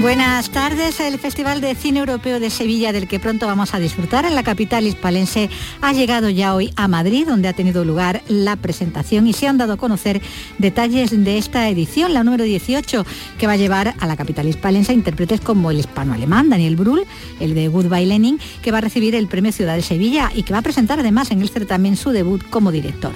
Buenas tardes. El Festival de Cine Europeo de Sevilla, del que pronto vamos a disfrutar en la capital hispalense, ha llegado ya hoy a Madrid, donde ha tenido lugar la presentación y se han dado a conocer detalles de esta edición, la número 18, que va a llevar a la capital hispalense intérpretes como el hispano-alemán Daniel Brühl, el de Goodbye Lenin, que va a recibir el Premio Ciudad de Sevilla y que va a presentar además en el certamen su debut como director.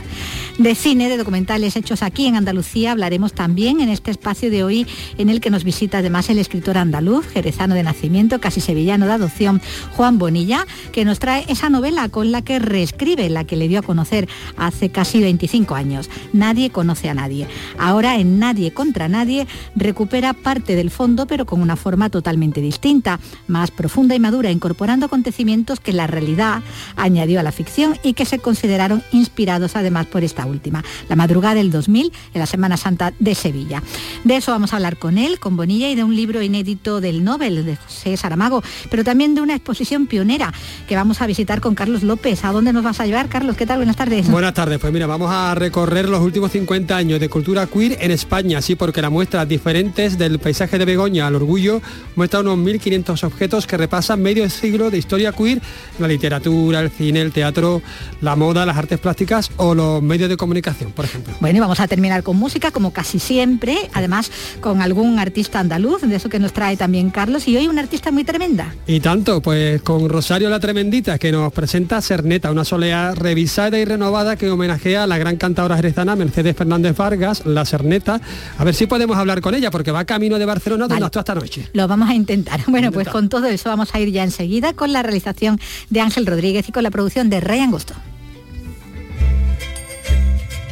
De cine, de documentales hechos aquí en Andalucía, hablaremos también en este espacio de hoy en el que nos visita además el escritor andaluz, jerezano de nacimiento, casi sevillano de adopción, Juan Bonilla, que nos trae esa novela con la que reescribe la que le dio a conocer hace casi 25 años. Nadie conoce a nadie. Ahora en Nadie contra Nadie recupera parte del fondo, pero con una forma totalmente distinta, más profunda y madura, incorporando acontecimientos que la realidad añadió a la ficción y que se consideraron inspirados además por esta última, la madrugada del 2000, en la Semana Santa de Sevilla. De eso vamos a hablar con él, con Bonilla, y de un libro inédito del Nobel de José Saramago, pero también de una exposición pionera que vamos a visitar con Carlos López. ¿A dónde nos vas a llevar, Carlos? ¿Qué tal? Buenas tardes. Buenas tardes. Pues mira, vamos a recorrer los últimos 50 años de cultura queer en España, sí, porque la muestra diferentes del paisaje de Begoña al orgullo muestra unos 1.500 objetos que repasan medio siglo de historia queer, la literatura, el cine, el teatro, la moda, las artes plásticas o los medios de comunicación, por ejemplo. Bueno, y vamos a terminar con música, como casi siempre, además con algún artista andaluz, de eso que nos trae también Carlos y hoy una artista muy tremenda. Y tanto, pues con Rosario la Tremendita que nos presenta Cerneta, una soleá revisada y renovada que homenajea a la gran cantadora jerezana Mercedes Fernández Vargas, la Cerneta. A ver si podemos hablar con ella porque va camino de Barcelona donde vale. esta noche. Lo vamos a intentar. Bueno, pues con todo eso vamos a ir ya enseguida con la realización de Ángel Rodríguez y con la producción de Rey Angosto.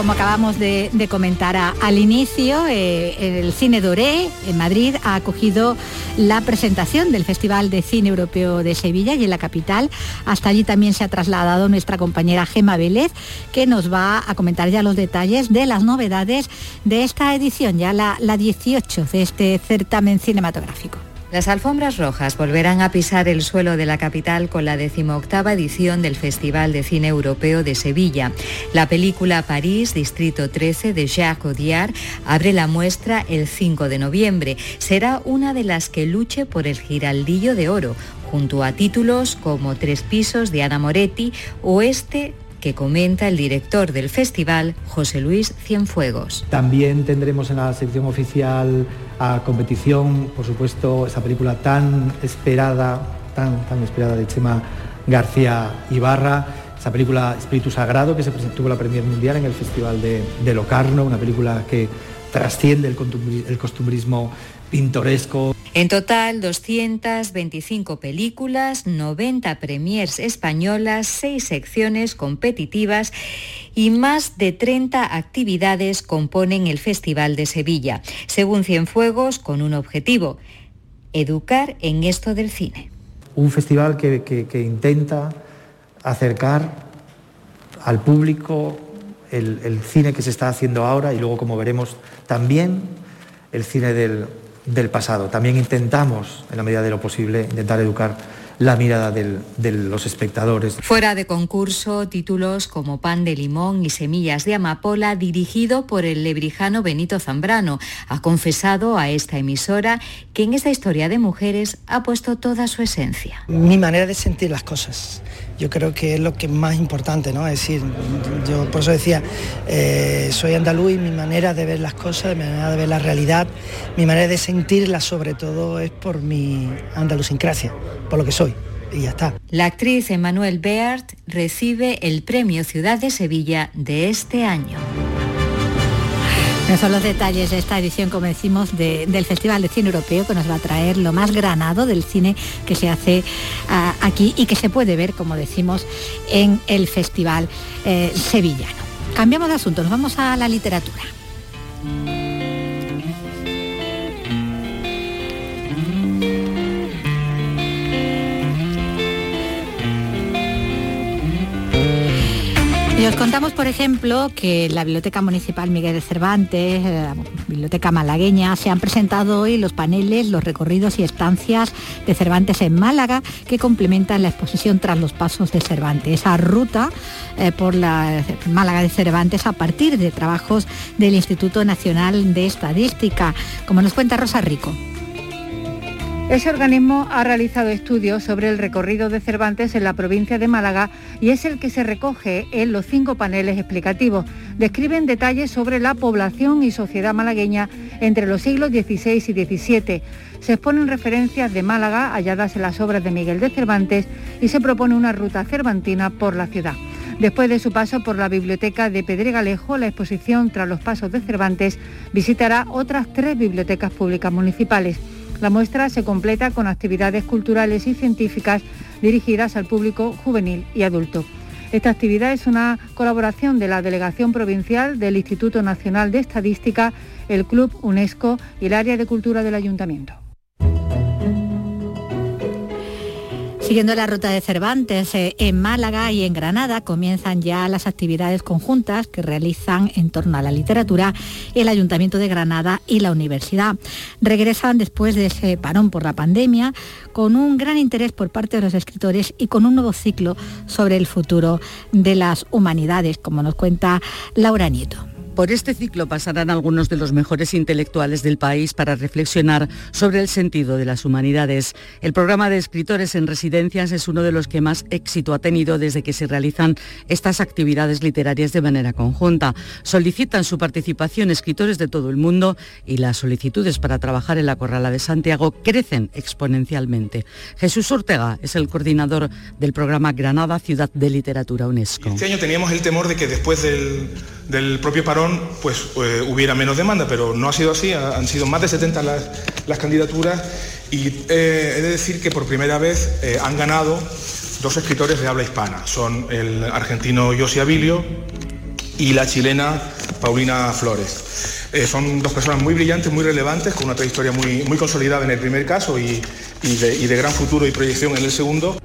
Como, acabamos de, comentar al inicio, eh, el Cine Doré en Madrid ha acogido la presentación del Festival de Cine Europeo de Sevilla y en la capital. Hasta allí también se ha trasladado nuestra compañera Gema Vélez, que nos va a comentar ya los detalles de las novedades de esta edición, ya la, la 18 de este certamen cinematográfico. Las alfombras rojas volverán a pisar el suelo de la capital con la decimoctava edición del Festival de Cine Europeo de Sevilla. La película París, Distrito 13 de Jacques Audiard abre la muestra el 5 de noviembre. Será una de las que luche por el Giraldillo de Oro, junto a títulos como Tres Pisos de Ana Moretti o este que comenta el director del festival, José Luis Cienfuegos. También tendremos en la sección oficial a competición, por supuesto, esa película tan esperada, tan, tan esperada de Chema García Ibarra, esa película Espíritu Sagrado que se presentó la Premier Mundial en el Festival de, Locarno, una película que trasciende el costumbrismo pintoresco. En total, 225 películas, 90 premiers españolas, 6 secciones competitivas y más de 30 actividades componen el Festival de Sevilla, según Cienfuegos, con un objetivo, educar en esto del cine. Un festival que, que, que intenta acercar al público el, el cine que se está haciendo ahora y luego, como veremos, también el cine del, del pasado. También intentamos, en la medida de lo posible, intentar educar la mirada del, de los espectadores. Fuera de concurso, títulos como Pan de Limón y Semillas de Amapola, dirigido por el lebrijano Benito Zambrano, ha confesado a esta emisora que en esta historia de mujeres ha puesto toda su esencia. Mi manera de sentir las cosas yo creo que es lo que es más importante, ¿no? Es decir, yo por eso decía, eh, soy andaluz y mi manera de ver las cosas, mi manera de ver la realidad, mi manera de sentirla sobre todo es por mi andalusincrasia, por lo que soy. Y ya está. La actriz Emmanuel Beart recibe el Premio Ciudad de Sevilla de este año. Esos son los detalles de esta edición, como decimos, de, del Festival de Cine Europeo, que nos va a traer lo más granado del cine que se hace uh, aquí y que se puede ver, como decimos, en el Festival eh, Sevillano. Cambiamos de asunto, nos vamos a la literatura. Les contamos, por ejemplo, que la Biblioteca Municipal Miguel de Cervantes, eh, Biblioteca Malagueña, se han presentado hoy los paneles, los recorridos y estancias de Cervantes en Málaga, que complementan la exposición tras los pasos de Cervantes. Esa ruta eh, por la Málaga de Cervantes a partir de trabajos del Instituto Nacional de Estadística, como nos cuenta Rosa Rico. Ese organismo ha realizado estudios sobre el recorrido de Cervantes en la provincia de Málaga y es el que se recoge en los cinco paneles explicativos. Describen detalles sobre la población y sociedad malagueña entre los siglos XVI y XVII. Se exponen referencias de Málaga halladas en las obras de Miguel de Cervantes y se propone una ruta cervantina por la ciudad. Después de su paso por la biblioteca de Pedregalejo, la exposición Tras los Pasos de Cervantes visitará otras tres bibliotecas públicas municipales. La muestra se completa con actividades culturales y científicas dirigidas al público juvenil y adulto. Esta actividad es una colaboración de la Delegación Provincial del Instituto Nacional de Estadística, el Club UNESCO y el Área de Cultura del Ayuntamiento. Siguiendo la ruta de Cervantes, eh, en Málaga y en Granada comienzan ya las actividades conjuntas que realizan en torno a la literatura el Ayuntamiento de Granada y la Universidad. Regresan después de ese parón por la pandemia con un gran interés por parte de los escritores y con un nuevo ciclo sobre el futuro de las humanidades, como nos cuenta Laura Nieto. Por este ciclo pasarán algunos de los mejores intelectuales del país para reflexionar sobre el sentido de las humanidades. El programa de escritores en residencias es uno de los que más éxito ha tenido desde que se realizan estas actividades literarias de manera conjunta. Solicitan su participación escritores de todo el mundo y las solicitudes para trabajar en la Corrala de Santiago crecen exponencialmente. Jesús Ortega es el coordinador del programa Granada Ciudad de Literatura UNESCO. Este año teníamos el temor de que después del, del propio parón pues eh, hubiera menos demanda, pero no ha sido así, han sido más de 70 las, candidaturas y eh, he de decir que por primera vez eh, han ganado dos escritores de habla hispana, son el argentino Josi Abilio y la chilena Paulina Flores. son dos personas muy brillantes, muy relevantes, con una trayectoria muy, muy consolidada en el primer caso y, y de gran futuro y proyección en el segundo.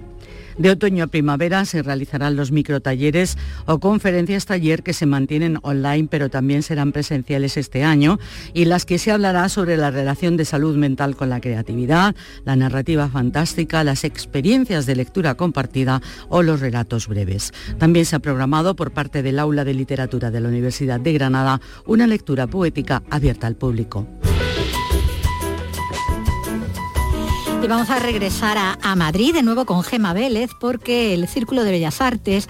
De otoño a primavera se realizarán los microtalleres o conferencias taller que se mantienen online pero también serán presenciales este año y las que se hablará sobre la relación de salud mental con la creatividad, la narrativa fantástica, las experiencias de lectura compartida o los relatos breves. También se ha programado por parte del Aula de Literatura de la Universidad de Granada una lectura poética abierta al público. Y vamos a regresar a, Madrid de nuevo con Gema Vélez porque el Círculo de Bellas Artes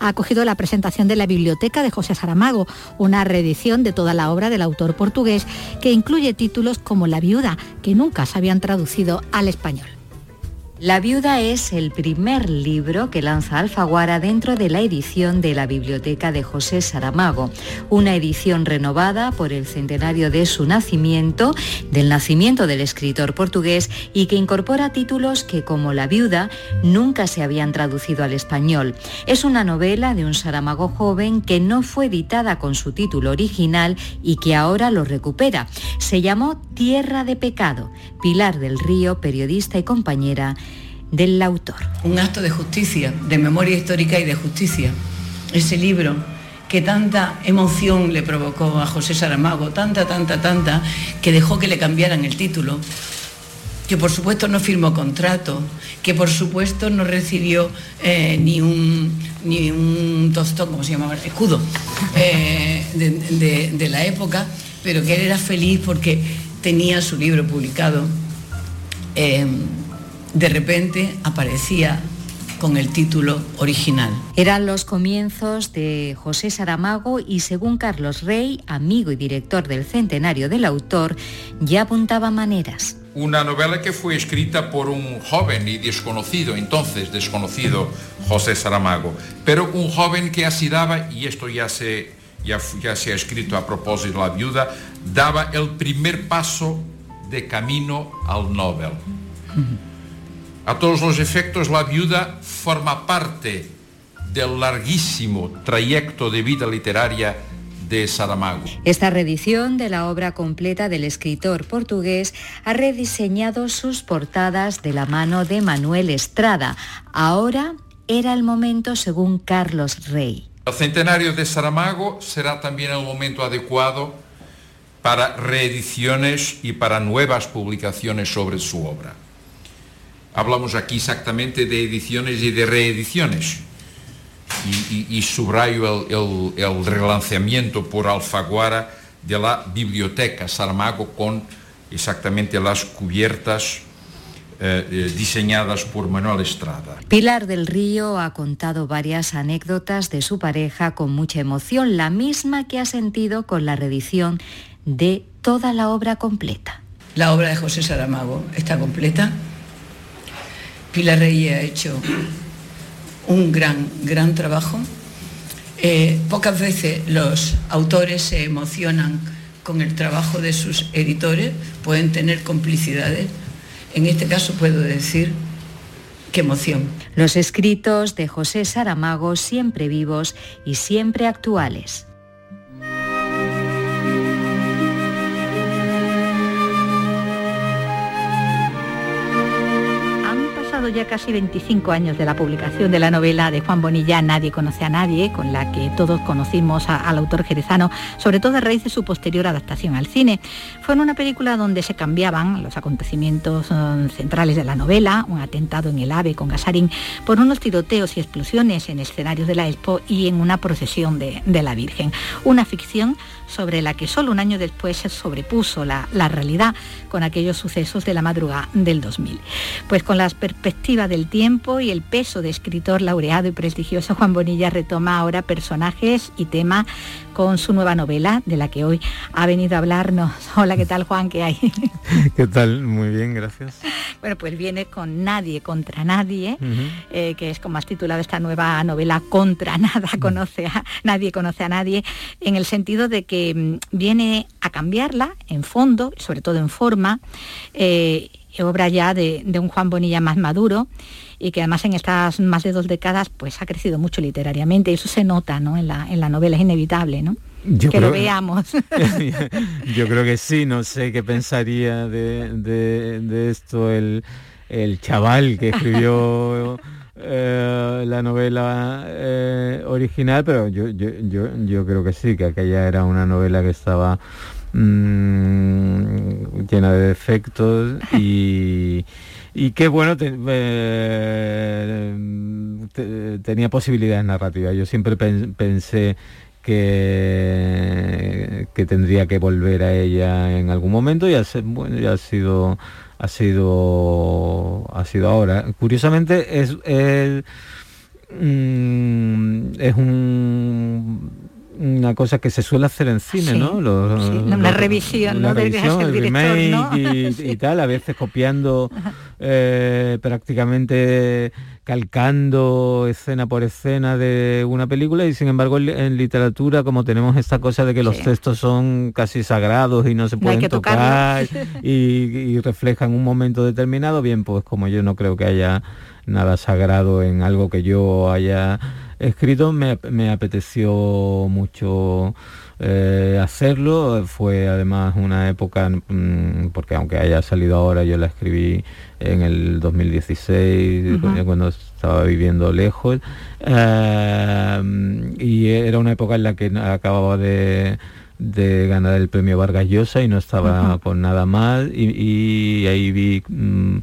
ha acogido la presentación de la Biblioteca de José Saramago, una reedición de toda la obra del autor portugués que incluye títulos como La viuda, que nunca se habían traducido al español. La viuda es el primer libro que lanza Alfaguara dentro de la edición de la Biblioteca de José Saramago, una edición renovada por el centenario de su nacimiento, del nacimiento del escritor portugués y que incorpora títulos que como La viuda nunca se habían traducido al español. Es una novela de un Saramago joven que no fue editada con su título original y que ahora lo recupera. Se llamó Tierra de Pecado. Pilar del Río, periodista y compañera, del autor. Un acto de justicia, de memoria histórica y de justicia. Ese libro que tanta emoción le provocó a José Saramago, tanta, tanta, tanta, que dejó que le cambiaran el título, que por supuesto no firmó contrato, que por supuesto no recibió eh, ni un ni un tostón, ¿cómo se llamaba? Escudo eh, de, la época, pero que él era feliz porque tenía su libro publicado. Eh, de repente aparecía con el título original. Eran los comienzos de José Saramago y según Carlos Rey, amigo y director del centenario del autor, ya apuntaba maneras. Una novela que fue escrita por un joven y desconocido, entonces desconocido, José Saramago, pero un joven que así daba, y esto ya se, ya, ya se ha escrito a propósito de la viuda, daba el primer paso de camino al Nobel. A todos los efectos, la viuda forma parte del larguísimo trayecto de vida literaria de Saramago. Esta reedición de la obra completa del escritor portugués ha rediseñado sus portadas de la mano de Manuel Estrada. Ahora era el momento según Carlos Rey. El centenario de Saramago será también el momento adecuado para reediciones y para nuevas publicaciones sobre su obra. Hablamos aquí exactamente de ediciones y de reediciones. Y, subrayo el, relanzamiento por Alfaguara de la biblioteca Saramago con exactamente las cubiertas eh, eh, diseñadas por Manuel Estrada. Pilar del Río ha contado varias anécdotas de su pareja con mucha emoción, la misma que ha sentido con la reedición de toda la obra completa. La obra de José Saramago está completa. Pilar Reyes ha hecho un gran, gran trabajo. Eh, pocas veces los autores se emocionan con el trabajo de sus editores, pueden tener complicidades. En este caso puedo decir qué emoción. Los escritos de José Saramago siempre vivos y siempre actuales. Ya casi 25 años de la publicación de la novela de Juan Bonilla Nadie conoce a nadie, con la que todos conocimos al autor jerezano, sobre todo a raíz de su posterior adaptación al cine. Fue en una película donde se cambiaban los acontecimientos eh, centrales de la novela, un atentado en el AVE con Gasarín, por unos tiroteos y explosiones en escenarios de la Expo y en una procesión de, la Virgen. Una ficción sobre la que solo un año después se sobrepuso la, realidad con aquellos sucesos de la madrugada del 2000. Pues con las perspectivas del tiempo y el peso de escritor laureado y prestigioso, Juan Bonilla retoma ahora personajes y temas con su nueva novela, de la que hoy ha venido a hablarnos. Hola, ¿qué tal Juan? ¿Qué hay? ¿Qué tal? Muy bien, gracias. Bueno, pues viene con Nadie contra Nadie, eh, que es como has titulado esta nueva novela, Contra Nada conoce a Nadie conoce a Nadie, en el sentido de que mm, viene a cambiarla en fondo, sobre todo en forma, eh, obra ya de, de un Juan Bonilla más maduro y que además en estas más de dos décadas pues ha crecido mucho literariamente y eso se nota ¿no? en, la, en la novela, es inevitable, ¿no? que lo veamos. yo creo que sí, no sé qué pensaría de, esto el, chaval que escribió eh, la novela eh, original, pero yo, yo, yo, yo, creo que sí, que aquella era una novela que estaba mm, llena de defectos y y qué bueno, eh, tenía posibilidades narrativas. Yo siempre pensé que, que tendría que volver a ella en algún momento y ha, bueno, ya ha sido ha sido ha sido ahora. Curiosamente es, es, mm, es un una cosa que se suele hacer en cine, ¿no? una revisión, ¿no? el remake y, tal, a veces copiando eh, prácticamente calcando escena por escena de una película y sin embargo en literatura como tenemos esta cosa de que los textos son casi sagrados y no se pueden tocar y, y reflejan un momento determinado, bien pues como yo no creo que haya nada sagrado en algo que yo haya escrito, me, me apeteció mucho eh, hacerlo. Fue además una época, mm, porque aunque haya salido ahora, yo la escribí en el 2016, cuando estaba viviendo lejos, eh, y era una época en la que acababa de ganar el premio Vargas Llosa y no estaba con nada más y, ahí vi mm,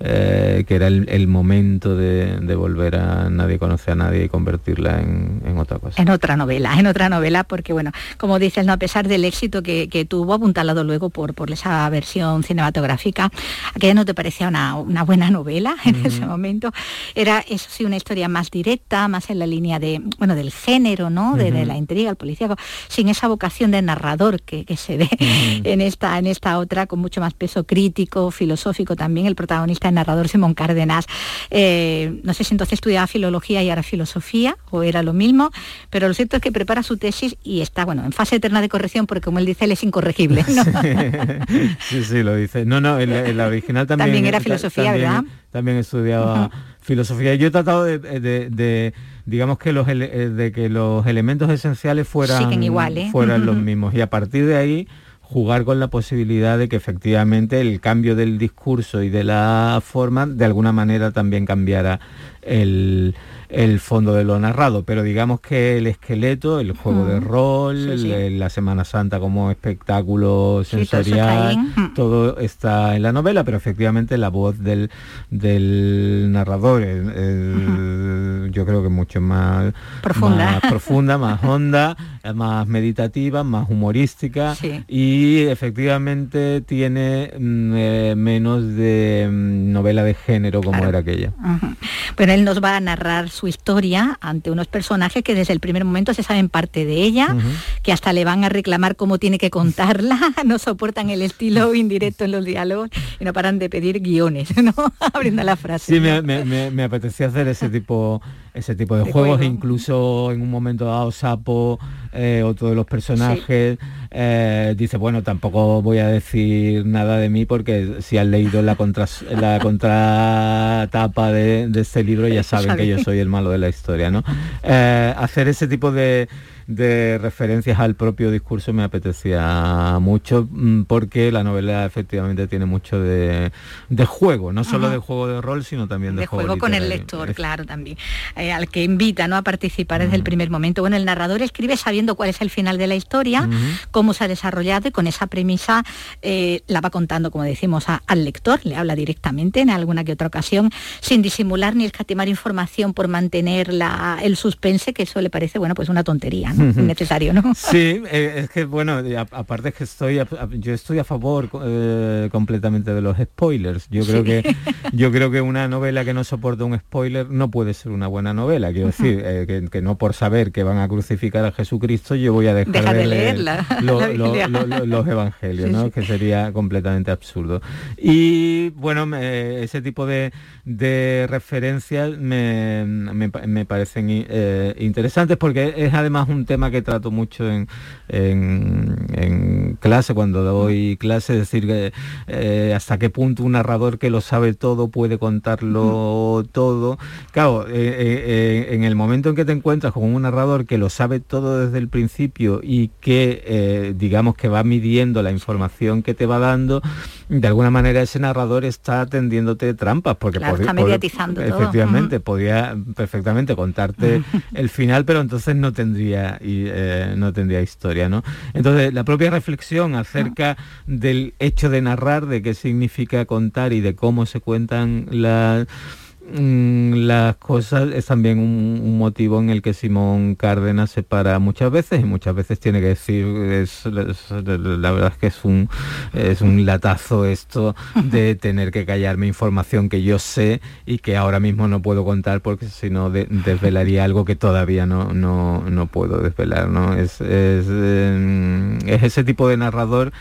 eh, que era el, momento de, volver a Nadie conoce a nadie y convertirla en, otra cosa. En otra novela, en otra novela, porque bueno, como dices, ¿no? a pesar del éxito que, tuvo, apuntalado luego por, por esa versión cinematográfica, aquella no te parecía una, buena novela en ese momento. Era, eso sí, una historia más directa, más en la línea de, bueno, del género, ¿no? De, la intriga, el policíaco, sin esa vocación de narrador que, se ve en, esta, en esta otra, con mucho más peso crítico, filosófico también. El protagonista el narrador Simón Cárdenas. Eh, no sé si entonces estudiaba filología y ahora filosofía, o era lo mismo, pero lo cierto es que prepara su tesis y está, bueno, en fase eterna de corrección, porque como él dice, él es incorregible. Sí, sí, lo dice. No, no, en la, original también... También era filosofía, ¿verdad? También estudiaba filosofía. Yo he tratado de, digamos que los eh, de que los elementos esenciales fueran, igual, fueran los mismos. Y a partir de ahí jugar con la posibilidad de que efectivamente el cambio del discurso y de la forma de alguna manera también cambiara el, el fondo de lo narrado, pero digamos que el esqueleto, el juego de rol, la Semana Santa como espectáculo sensorial, todo, está en la novela, pero efectivamente la voz del, del narrador, yo creo que mucho más profunda, más, profunda, más honda, más meditativa, más humorística y efectivamente tiene mm, eh, menos de mm, novela de género como era aquella. Pero él nos va a narrar su historia ante unos personajes que desde el primer momento se saben parte de ella, que hasta le van a reclamar cómo tiene que contarla, no soportan el estilo indirecto en los diálogos y no paran de pedir guiones, ¿no? Abriendo la frase. Sí, me, apetecía hacer ese tipo ese tipo de, juegos, incluso en un momento dado Sapo, eh, otro de los personajes, eh, dice, bueno, tampoco voy a decir nada de mí porque si han leído la, contra, la contratapa de, este libro ya saben que yo soy el malo de la historia, ¿no? Eh, hacer ese tipo de de referencias al propio discurso me apetecía mucho mm, porque la novela efectivamente tiene mucho de, juego, no solo de juego de rol, sino también de, juego, con el lector, claro, también, eh, al que invita ¿no? a participar desde el primer momento. Bueno, el narrador escribe sabiendo cuál es el final de la historia, cómo se ha desarrollado y con esa premisa eh, la va contando, como decimos, al lector, le habla directamente en alguna que otra ocasión, sin disimular ni escatimar información por mantener la, el suspense, que eso le parece, bueno, pues una tontería necesario, ¿no? Sí, eh, es que bueno, aparte es que estoy, yo estoy a favor eh, completamente de los spoilers. Yo creo que yo creo que una novela que no soporta un spoiler no puede ser una buena novela. Quiero decir eh, que, no por saber que van a crucificar a Jesucristo yo voy a dejar de, leer, los evangelios, ¿no? Que sería completamente absurdo. Y bueno, ese tipo de, referencias me, me, parecen interesantes porque es además un tema que trato mucho en, clase, cuando doy clase, es decir, que, eh, hasta qué punto un narrador que lo sabe todo puede contarlo todo. Claro, eh, eh, en el momento en que te encuentras con un narrador que lo sabe todo desde el principio y que, digamos, que va midiendo la información que te va dando, de alguna manera ese narrador está tendiéndote trampas, porque está mediatizando efectivamente podría perfectamente contarte el final, pero entonces no tendría y eh, no tendría historia, ¿no? Entonces la propia reflexión acerca del hecho de narrar, de qué significa contar y de cómo se cuentan las las cosas es también un, motivo en el que Simón Cárdenas se para muchas veces y muchas veces tiene que decir es, la verdad es que es un es un latazo esto de tener que callarme información que yo sé y que ahora mismo no puedo contar porque si no desvelaría algo que todavía no, no, puedo desvelar ¿no? es, es, em, es ese tipo de narrador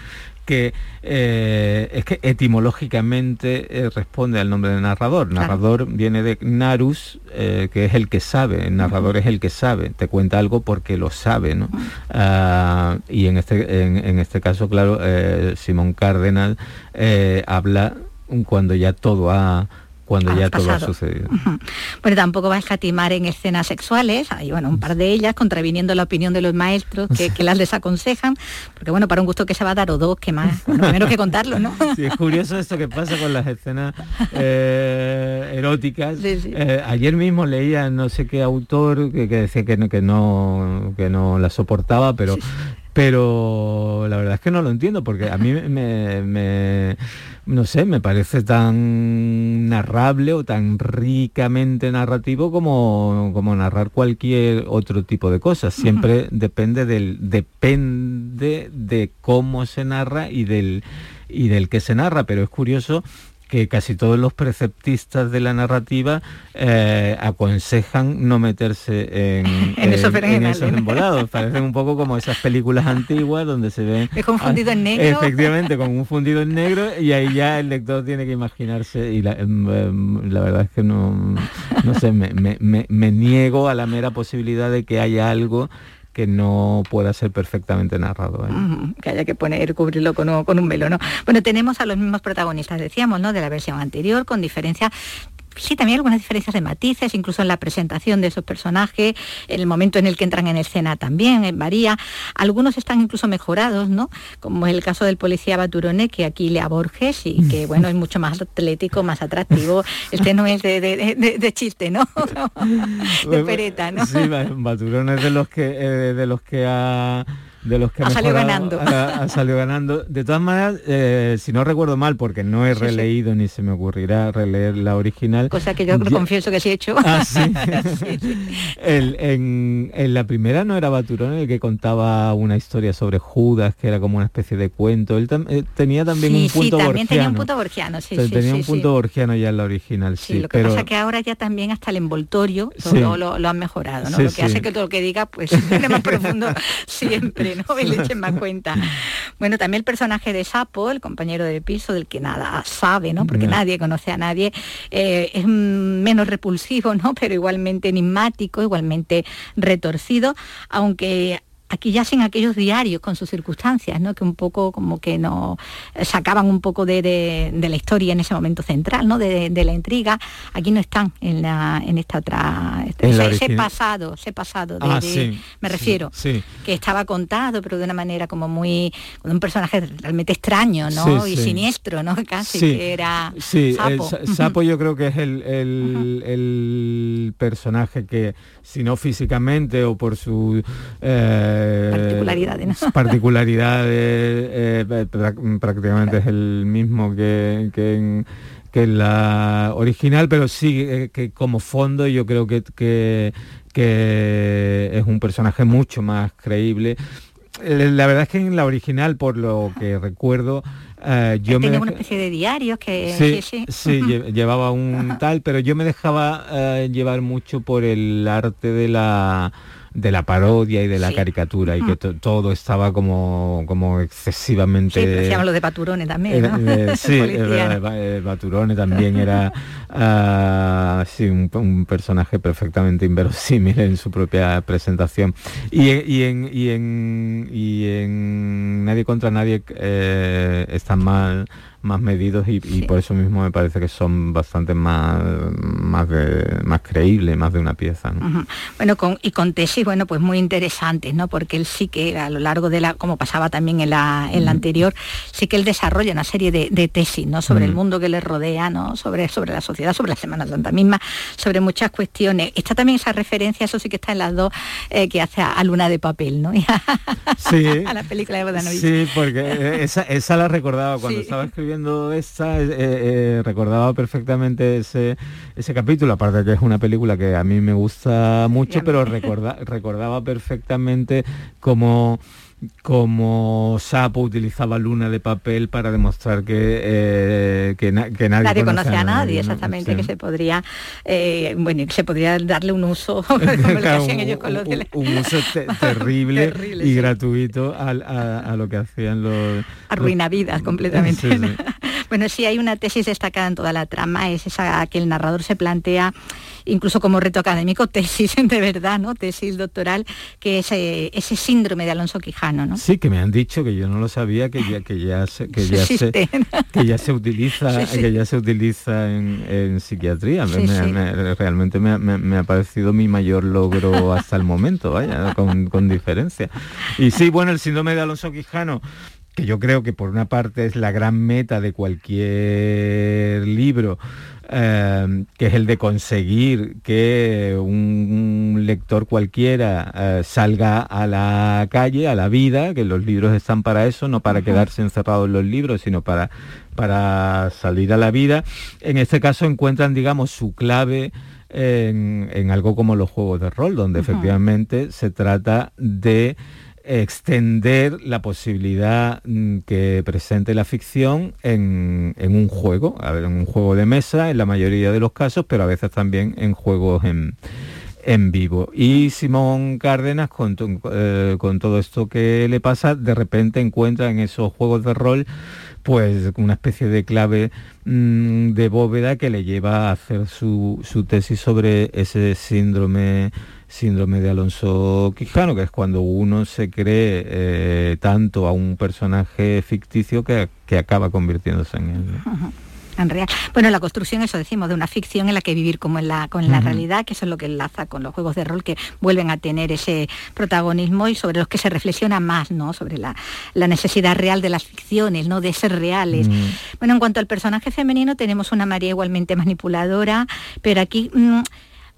que eh, es que etimológicamente eh, responde al nombre de narrador. Narrador viene de narus, eh, que es el que sabe, el narrador es el que sabe, te cuenta algo porque lo sabe, ¿no? Ah, y en este, en, este caso, claro, Simón Cárdenas habla cuando ya todo ha cuando ya todo ha sucedido. Pero tampoco va a escatimar en escenas sexuales, hay bueno, un par de ellas, contraviniendo la opinión de los maestros que, las desaconsejan, porque bueno, para un gusto que se va a dar o dos, que más, menos que contarlo, ¿no? Sí, es curioso esto que pasa con las escenas eh, eróticas. Eh, ayer mismo leía no sé qué autor que, decía que no, que no, que no la soportaba, pero pero la verdad es que no lo entiendo porque a mí me, no sé, me parece tan narrable o tan ricamente narrativo como, como narrar cualquier otro tipo de cosas. Siempre depende del depende de cómo se narra y del y del que se narra, pero es curioso que casi todos los preceptistas de la narrativa eh, aconsejan no meterse en, en, esos, embolados. Parecen un poco como esas películas antiguas donde se ve... Es confundido en negro. Efectivamente, con un fundido en negro y ahí ya el lector tiene que imaginarse y la, em, em, verdad es que no, no sé, me, me niego a la mera posibilidad de que haya algo que no pueda ser perfectamente narrado. ¿eh? que haya que poner, cubrirlo con con un velo, ¿no? Bueno, tenemos a los mismos protagonistas, decíamos, ¿no? De la versión anterior, con diferencia sí, también algunas diferencias de matices, incluso en la presentación de esos personajes, en el momento en el que entran en escena también, en varía. Algunos están incluso mejorados, ¿no? Como es el caso del policía Baturone, que aquí le a Borges y que, bueno, es mucho más atlético, más atractivo. Este no es de, de, chiste, ¿no? de pereta, ¿no? Sí, Baturone es de los que, eh, de los que ha de los que ha salido ganando. Ha, salido ganando. De todas maneras, eh, si no recuerdo mal, porque no he releído ni se me ocurrirá releer la original. Cosa que yo confieso que sí he hecho. Ah, sí. en, la primera no era Baturón el que contaba una historia sobre Judas, que era como una especie de cuento. Él eh, tenía también un punto sí, también tenía un punto borgiano, sí, Tenía un punto borgiano ya en la original, sí. lo que pasa es que ahora ya también hasta el envoltorio lo, lo, han mejorado, ¿no? lo que hace que todo lo que diga pues más profundo siempre. ¿No? le más cuenta. Bueno, también el personaje de Sapo, el compañero de piso, del que nada sabe, ¿no? Porque nadie conoce a nadie, eh, es menos repulsivo, ¿no? Pero igualmente enigmático, igualmente retorcido, aunque aquí ya sin aquellos diarios con sus circunstancias, ¿no? que un poco como que nos sacaban un poco de, la historia en ese momento central, ¿no? de, la intriga. Aquí no están en, la, en esta otra... ese, pasado, ese pasado, de, ah, me refiero, que estaba contado, pero de una manera como muy... con un personaje realmente extraño ¿no? y siniestro, ¿no? casi, que era Sapo. Sapo yo creo que es el, el personaje que si no físicamente o por su eh, particularidades, particularidades eh, prácticamente es el mismo que, que en, la original, pero sí eh, que como fondo yo creo que, que, que es un personaje mucho más creíble. La verdad es que en la original, por lo que recuerdo, eh, yo tenía una especie de diarios que sí, sí, sí. llevaba un tal, pero yo me dejaba eh, llevar mucho por el arte de la de la parodia y de la caricatura y que mm. todo estaba como, como excesivamente... Sí, decíamos lo de Baturone también, ¿no? Eh, sí, Baturone también era uh, sí, un, personaje perfectamente inverosímil en su propia presentación. Y, y, en, y, en, y en Nadie contra Nadie eh, está mal más medidos y, por eso mismo me parece que son bastante más más de, más creíbles, más de una pieza. Bueno, con, y con tesis, bueno, pues muy interesantes, ¿no? Porque él sí que a lo largo de la, como pasaba también en la, en la anterior, sí que él desarrolla una serie de, tesis, ¿no? Sobre el mundo que le rodea, ¿no? Sobre, sobre la sociedad, sobre la Semana Santa misma, sobre muchas cuestiones. Está también esa referencia, eso sí que está en las dos, eh, que hace a, Luna de Papel, ¿no? sí. a la película de Bodanovich. Sí, porque esa, esa la recordaba cuando estaba escribiendo viendo esta, eh, eh, recordaba perfectamente ese, ese capítulo, aparte que es una película que a mí me gusta mucho, pero recordaba perfectamente cómo como Sapo utilizaba luna de papel para demostrar que, eh, que, nadie, nadie conoce a nadie, exactamente, que se podría, eh, bueno, que se podría darle un uso, como ellos con los un, uso terrible, y gratuito a, a, lo que hacían los... Arruina vidas completamente. bueno, sí hay una tesis destacada en toda la trama, es esa que el narrador se plantea incluso como reto académico, tesis de verdad, ¿no? Tesis doctoral, que es eh, ese síndrome de Alonso Quijano, ¿no? Sí, que me han dicho que yo no lo sabía, que ya, que ya se, que ya se, que ya se utiliza, que ya se utiliza en, psiquiatría. realmente me, ha parecido mi mayor logro hasta el momento, vaya, con, con diferencia. Y sí, bueno, el síndrome de Alonso Quijano que yo creo que por una parte es la gran meta de cualquier libro, eh, que es el de conseguir que un, lector cualquiera eh, salga a la calle, a la vida, que los libros están para eso, no para quedarse encerrados en los libros, sino para, para salir a la vida. En este caso encuentran, digamos, su clave en, algo como los juegos de rol, donde efectivamente se trata de extender la posibilidad mm, que presente la ficción en, un juego, en un juego de mesa en la mayoría de los casos, pero a veces también en juegos en, vivo. Y Simón Cárdenas, con, eh, con todo esto que le pasa, de repente encuentra en esos juegos de rol pues una especie de clave mm, de bóveda que le lleva a hacer su, su tesis sobre ese síndrome síndrome de Alonso Quijano, que es cuando uno se cree eh, tanto a un personaje ficticio que, acaba convirtiéndose en él. en real. Bueno, la construcción, eso decimos, de una ficción en la que vivir como en la, con la realidad, que eso es lo que enlaza con los juegos de rol que vuelven a tener ese protagonismo y sobre los que se reflexiona más, ¿no? Sobre la, necesidad real de las ficciones, ¿no? De ser reales. Bueno, en cuanto al personaje femenino, tenemos una María igualmente manipuladora, pero aquí... Mm,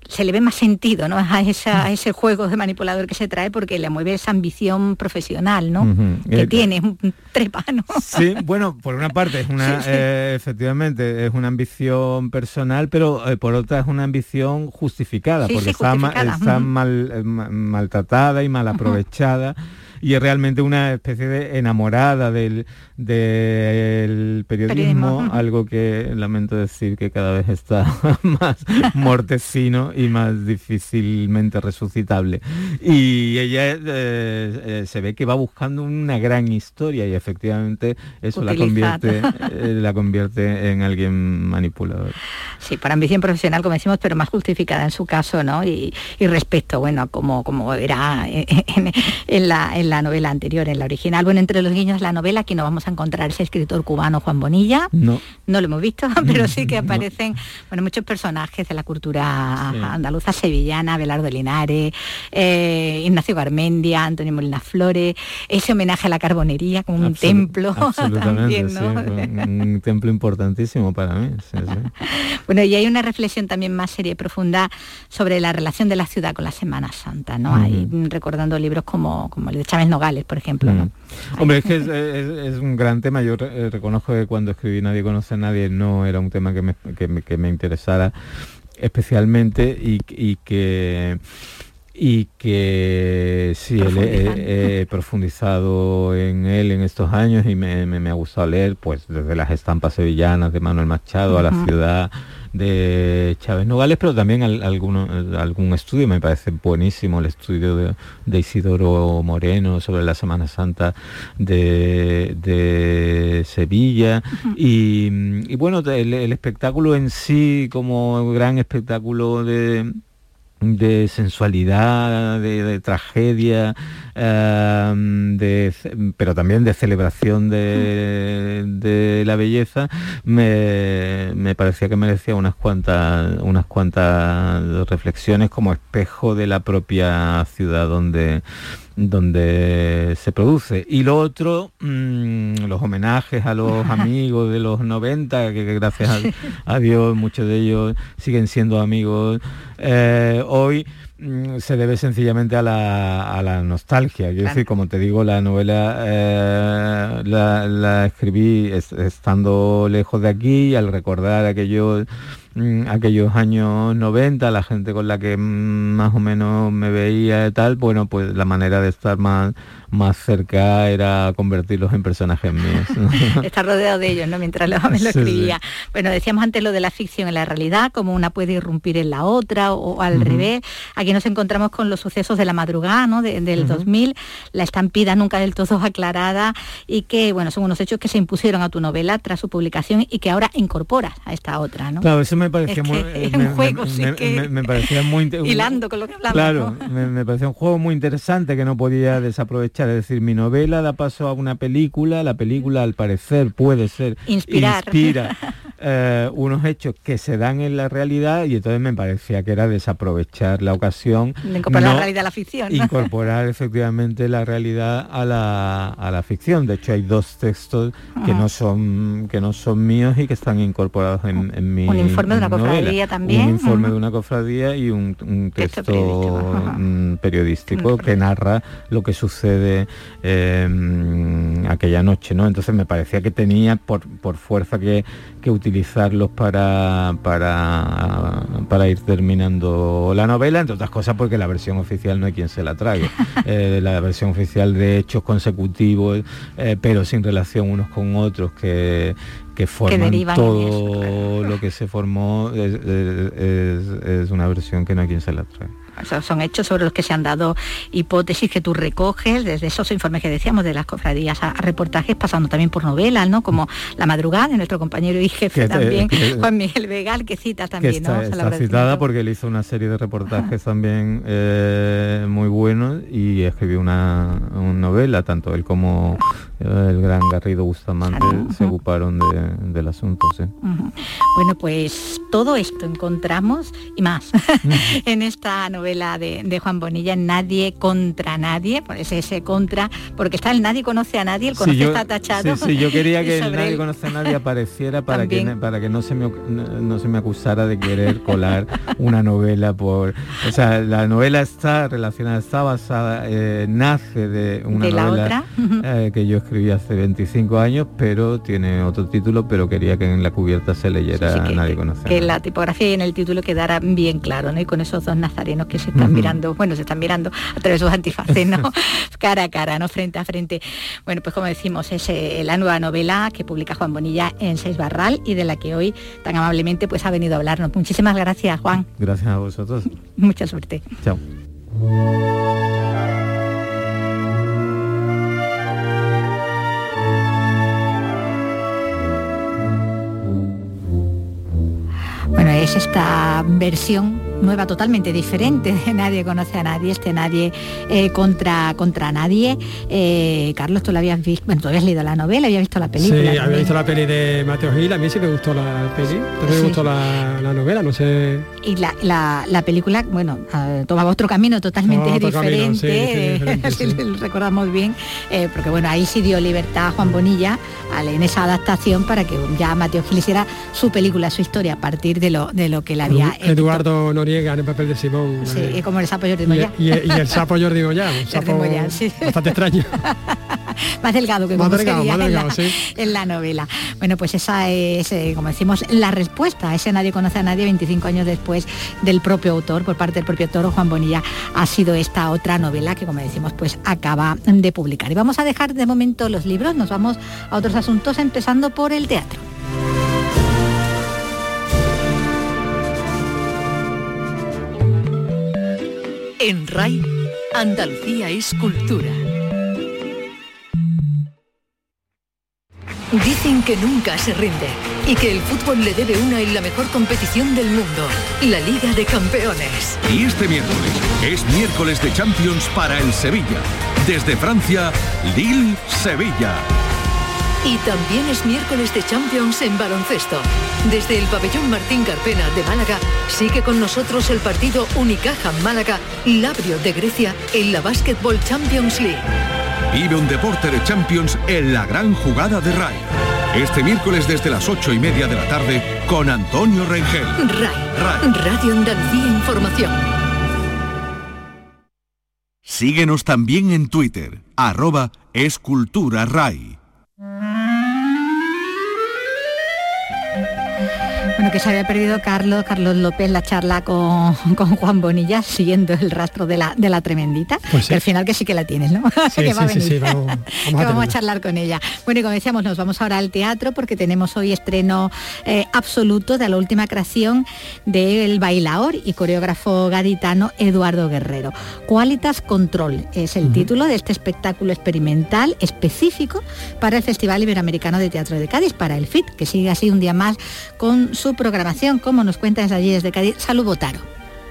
se le ve más sentido ¿no? a, ese juego de manipulador que se trae porque le mueve esa ambición profesional ¿no? que eh, tiene, un trepano. Sí, bueno, por una parte es una, eh, efectivamente, es una ambición personal, pero eh, por otra es una ambición justificada, porque está, mal, maltratada y mal aprovechada y es realmente una especie de enamorada del, del periodismo, algo que lamento decir que cada vez está más mortecino y más difícilmente resucitable. Y ella eh, eh, se ve que va buscando una gran historia y efectivamente eso la convierte, eh, la convierte en alguien manipulador. Sí, para ambición profesional, como decimos, pero más justificada en su caso, ¿no? Y, respecto, bueno, como, como era en, la, en la novela anterior, en la original. Bueno, entre los guiños de la novela aquí no vamos a encontrar ese escritor cubano Juan Bonilla. No. No lo hemos visto, pero sí que aparecen bueno, muchos personajes de la cultura andaluza, sevillana, Belardo Linares, eh, Ignacio Garmendia, Antonio Molina Flores, ese homenaje a la carbonería como un templo. Absolutamente, un templo importantísimo para mí. bueno, y hay una reflexión también más seria y profunda sobre la relación de la ciudad con la Semana Santa, ¿no? Hay, recordando libros como, como el de Chávez Nogales, por ejemplo. Mm. Hombre, es que es, un gran tema. Yo eh, reconozco que cuando escribí Nadie conoce a nadie no era un tema que me, que me, interesara especialmente y, que y que sí, he, profundizado en él en estos años y me, ha gustado leer, pues desde las estampas sevillanas de Manuel Machado a la ciudad de Chávez Nogales, pero también algún estudio, me parece buenísimo el estudio de, Isidoro Moreno sobre la Semana Santa de, Sevilla. y, bueno, el espectáculo en sí como gran espectáculo de de sensualidad, de, tragedia, de, pero también de celebración de, la belleza, me, me, parecía que merecía unas cuantas, unas cuantas reflexiones como espejo de la propia ciudad donde, donde se produce. Y lo otro, mm, los homenajes a los amigos de los 90, que, gracias a, Dios muchos de ellos siguen siendo amigos eh, hoy mm, se debe sencillamente a la, nostalgia. Yo decir, como te digo, la novela eh, la, escribí estando lejos de aquí y al recordar aquellos aquellos años 90, la gente con la que más o menos me veía y tal, bueno, pues la manera de estar más, más cerca era convertirlos en personajes míos. Estar rodeado de ellos, ¿no? Mientras lo, me lo escribía. Bueno, decíamos antes lo de la ficción en la realidad, como una puede irrumpir en la otra o, al revés. Aquí nos encontramos con los sucesos de la madrugada, ¿no? del 2000, la estampida nunca del todo aclarada y que, bueno, son unos hechos que se impusieron a tu novela tras su publicación y que ahora incorporas a esta otra, ¿no? Claro, eso me parecía muy... me, parecía muy... Hilando con lo que hablamos. Claro, me, parecía un juego muy interesante que no podía desaprovechar. Es decir, mi novela da paso a una película, la película al parecer puede ser... Inspirar. Inspira eh, unos hechos que se dan en la realidad y entonces me parecía que era desaprovechar la ocasión. incorporar la realidad a la ficción. Incorporar efectivamente la realidad a la, a la ficción. De hecho hay dos textos que no son que no son míos y que están incorporados en, en mi Un informe de una cofradía también. Un informe de una cofradía y un, texto, periodístico, que narra lo que sucede em, aquella noche. ¿no? Entonces me parecía que tenía por, por fuerza que, que utilizarlos para, para, para ir terminando la novela, entre otras cosas porque la versión oficial no hay quien se la trague. Eh, la versión oficial de hechos consecutivos, eh, pero sin relación unos con otros, que, que forman todo lo que se formó, es, es, una versión que no hay quien se la trague son hechos sobre los que se han dado hipótesis que tú recoges, desde esos informes que decíamos de las cofradías a, reportajes, pasando también por novelas, ¿no? Como La madrugada de nuestro compañero y jefe también, Juan Miguel Vegal, que cita también, está, Está citada porque él hizo una serie de reportajes también eh, muy buenos y escribió una, novela, tanto él como eh, el gran Garrido Bustamante se ocuparon del asunto. ¿sí? Bueno, pues todo esto encontramos y más en esta novela de, Juan Bonilla, Nadie contra nadie, por ese, ese contra, porque está el nadie conoce a nadie, el conoce está tachado. Sí, sí, yo quería que el nadie conoce a nadie apareciera para que, para que no, se me, no se me acusara de querer colar una novela por... O sea, la novela está relacionada, está basada, eh, nace de una novela eh, que yo escribí hace 25 años, pero tiene otro título, pero quería que en la cubierta se leyera Nadie conoce. Que la tipografía y en el título quedara bien claro, ¿no? Y con esos dos nazarenos que se están mirando, bueno, se están mirando a través de sus antifaces, ¿no? cara a cara, ¿no? Frente a frente. Bueno, pues como decimos, es eh, la nueva novela que publica Juan Bonilla en Seis Barral y de la que hoy tan amablemente pues ha venido a hablarnos. Muchísimas gracias, Juan. Gracias a vosotros. Mucha suerte. Chao. Bueno, es esta versión nueva, totalmente diferente. De Nadie conoce a nadie, este Nadie eh, contra, contra nadie. Eh, Carlos, tú lo habías visto, bueno, tú habías leído la novela, habías visto la película. Sí, había visto la peli de Mateo Gil, a mí sí me gustó la peli, también me gustó la, novela, no sé. Y la, película, bueno, ah, tomaba otro camino totalmente diferente, recordamos bien, eh, porque bueno, ahí sí dio libertad a Juan Bonilla en esa adaptación para que ya Mateo Gil hiciera su película, su historia a partir de lo, de lo que le había Eduardo Noriega en el papel de Simón. Sí, y como el sapo Jordi Moya. Y, el sapo Jordi Moya, un sapo bastante extraño. más delgado que más delgado, más delgado, en, la, sí. en la novela. Bueno, pues esa es, eh, como decimos, la respuesta. Ese nadie conoce a nadie 25 años después del propio autor, por parte del propio autor, Juan Bonilla, ha sido esta otra novela que, como decimos, pues acaba de publicar. Y vamos a dejar de momento los libros, nos vamos a otros asuntos, empezando por el teatro. En RAI, Andalucía es cultura. Dicen que nunca se rinde y que el fútbol le debe una en la mejor competición del mundo, la Liga de Campeones. Y este miércoles es miércoles de Champions para el Sevilla. Desde Francia, Lille-Sevilla. Y también es miércoles de Champions en baloncesto. Desde el pabellón Martín Carpena de Málaga, sigue con nosotros el partido Unicaja Málaga, Labrio de Grecia en la Basketball Champions League. Vive un deporte de Champions en la gran jugada de RAI. Este miércoles desde las ocho y media de la tarde con Antonio Rengel. RAI. Radio Andalucía Información. Síguenos también en Twitter, arroba escultura RAI. Bueno, que se había perdido Carlos, Carlos López, la charla con, Juan Bonilla, siguiendo el rastro de la, de la tremendita. Pues al final que sí que la tienes, ¿no? Sí, que sí, sí, vamos, vamos, a, charlar con ella. Bueno, y como decíamos, nos vamos ahora al teatro porque tenemos hoy estreno eh, absoluto de la última creación del bailaor y coreógrafo gaditano Eduardo Guerrero. Qualitas Control es el título de este espectáculo experimental específico para el Festival Iberoamericano de Teatro de Cádiz, para el FIT, que sigue así un día más con su programación, como nos cuenta desde allí desde Cádiz, Salud Botaro.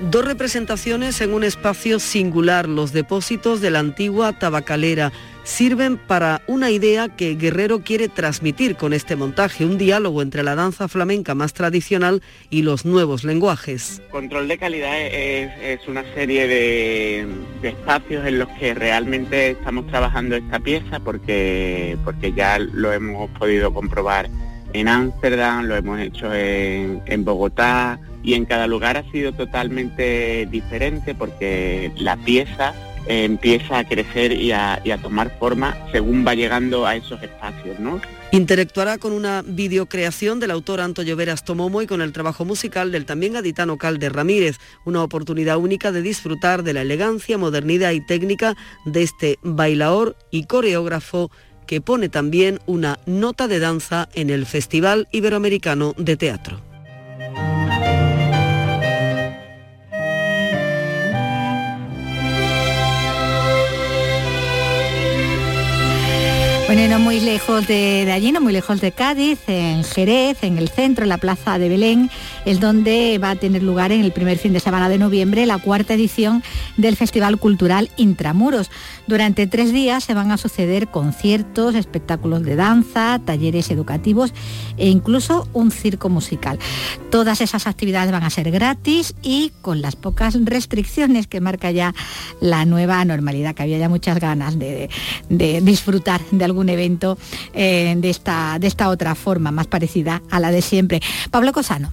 Dos representaciones en un espacio singular, los depósitos de la antigua tabacalera. Sirven para una idea que Guerrero quiere transmitir con este montaje, un diálogo entre la danza flamenca más tradicional y los nuevos lenguajes. Control de calidad es, una serie de, espacios en los que realmente estamos trabajando esta pieza porque, porque ya lo hemos podido comprobar en Ámsterdam, lo hemos hecho en, Bogotá y en cada lugar ha sido totalmente diferente porque la pieza empieza a crecer y a, tomar forma según va llegando a esos espacios, ¿no? Interactuará con una videocreación del autor Anto Lloveras Tomomo y con el trabajo musical del también gaditano Calde Ramírez, una oportunidad única de disfrutar de la elegancia, modernidad y técnica de este bailaor y coreógrafo que pone también una nota de danza en el Festival Iberoamericano de Teatro. Bueno, no muy lejos de, allí, no muy lejos de Cádiz, en Jerez, en el centro, en la plaza de Belén, es donde va a tener lugar en el primer fin de semana de noviembre la cuarta edición del Festival Cultural Intramuros. Durante tres días se van a suceder conciertos, espectáculos de danza, talleres educativos e incluso un circo musical. Todas esas actividades van a ser gratis y con las pocas restricciones que marca ya la nueva normalidad, que había ya muchas ganas de, disfrutar de algún evento eh, de, esta, de esta otra forma, más parecida a la de siempre. Pablo Cosano.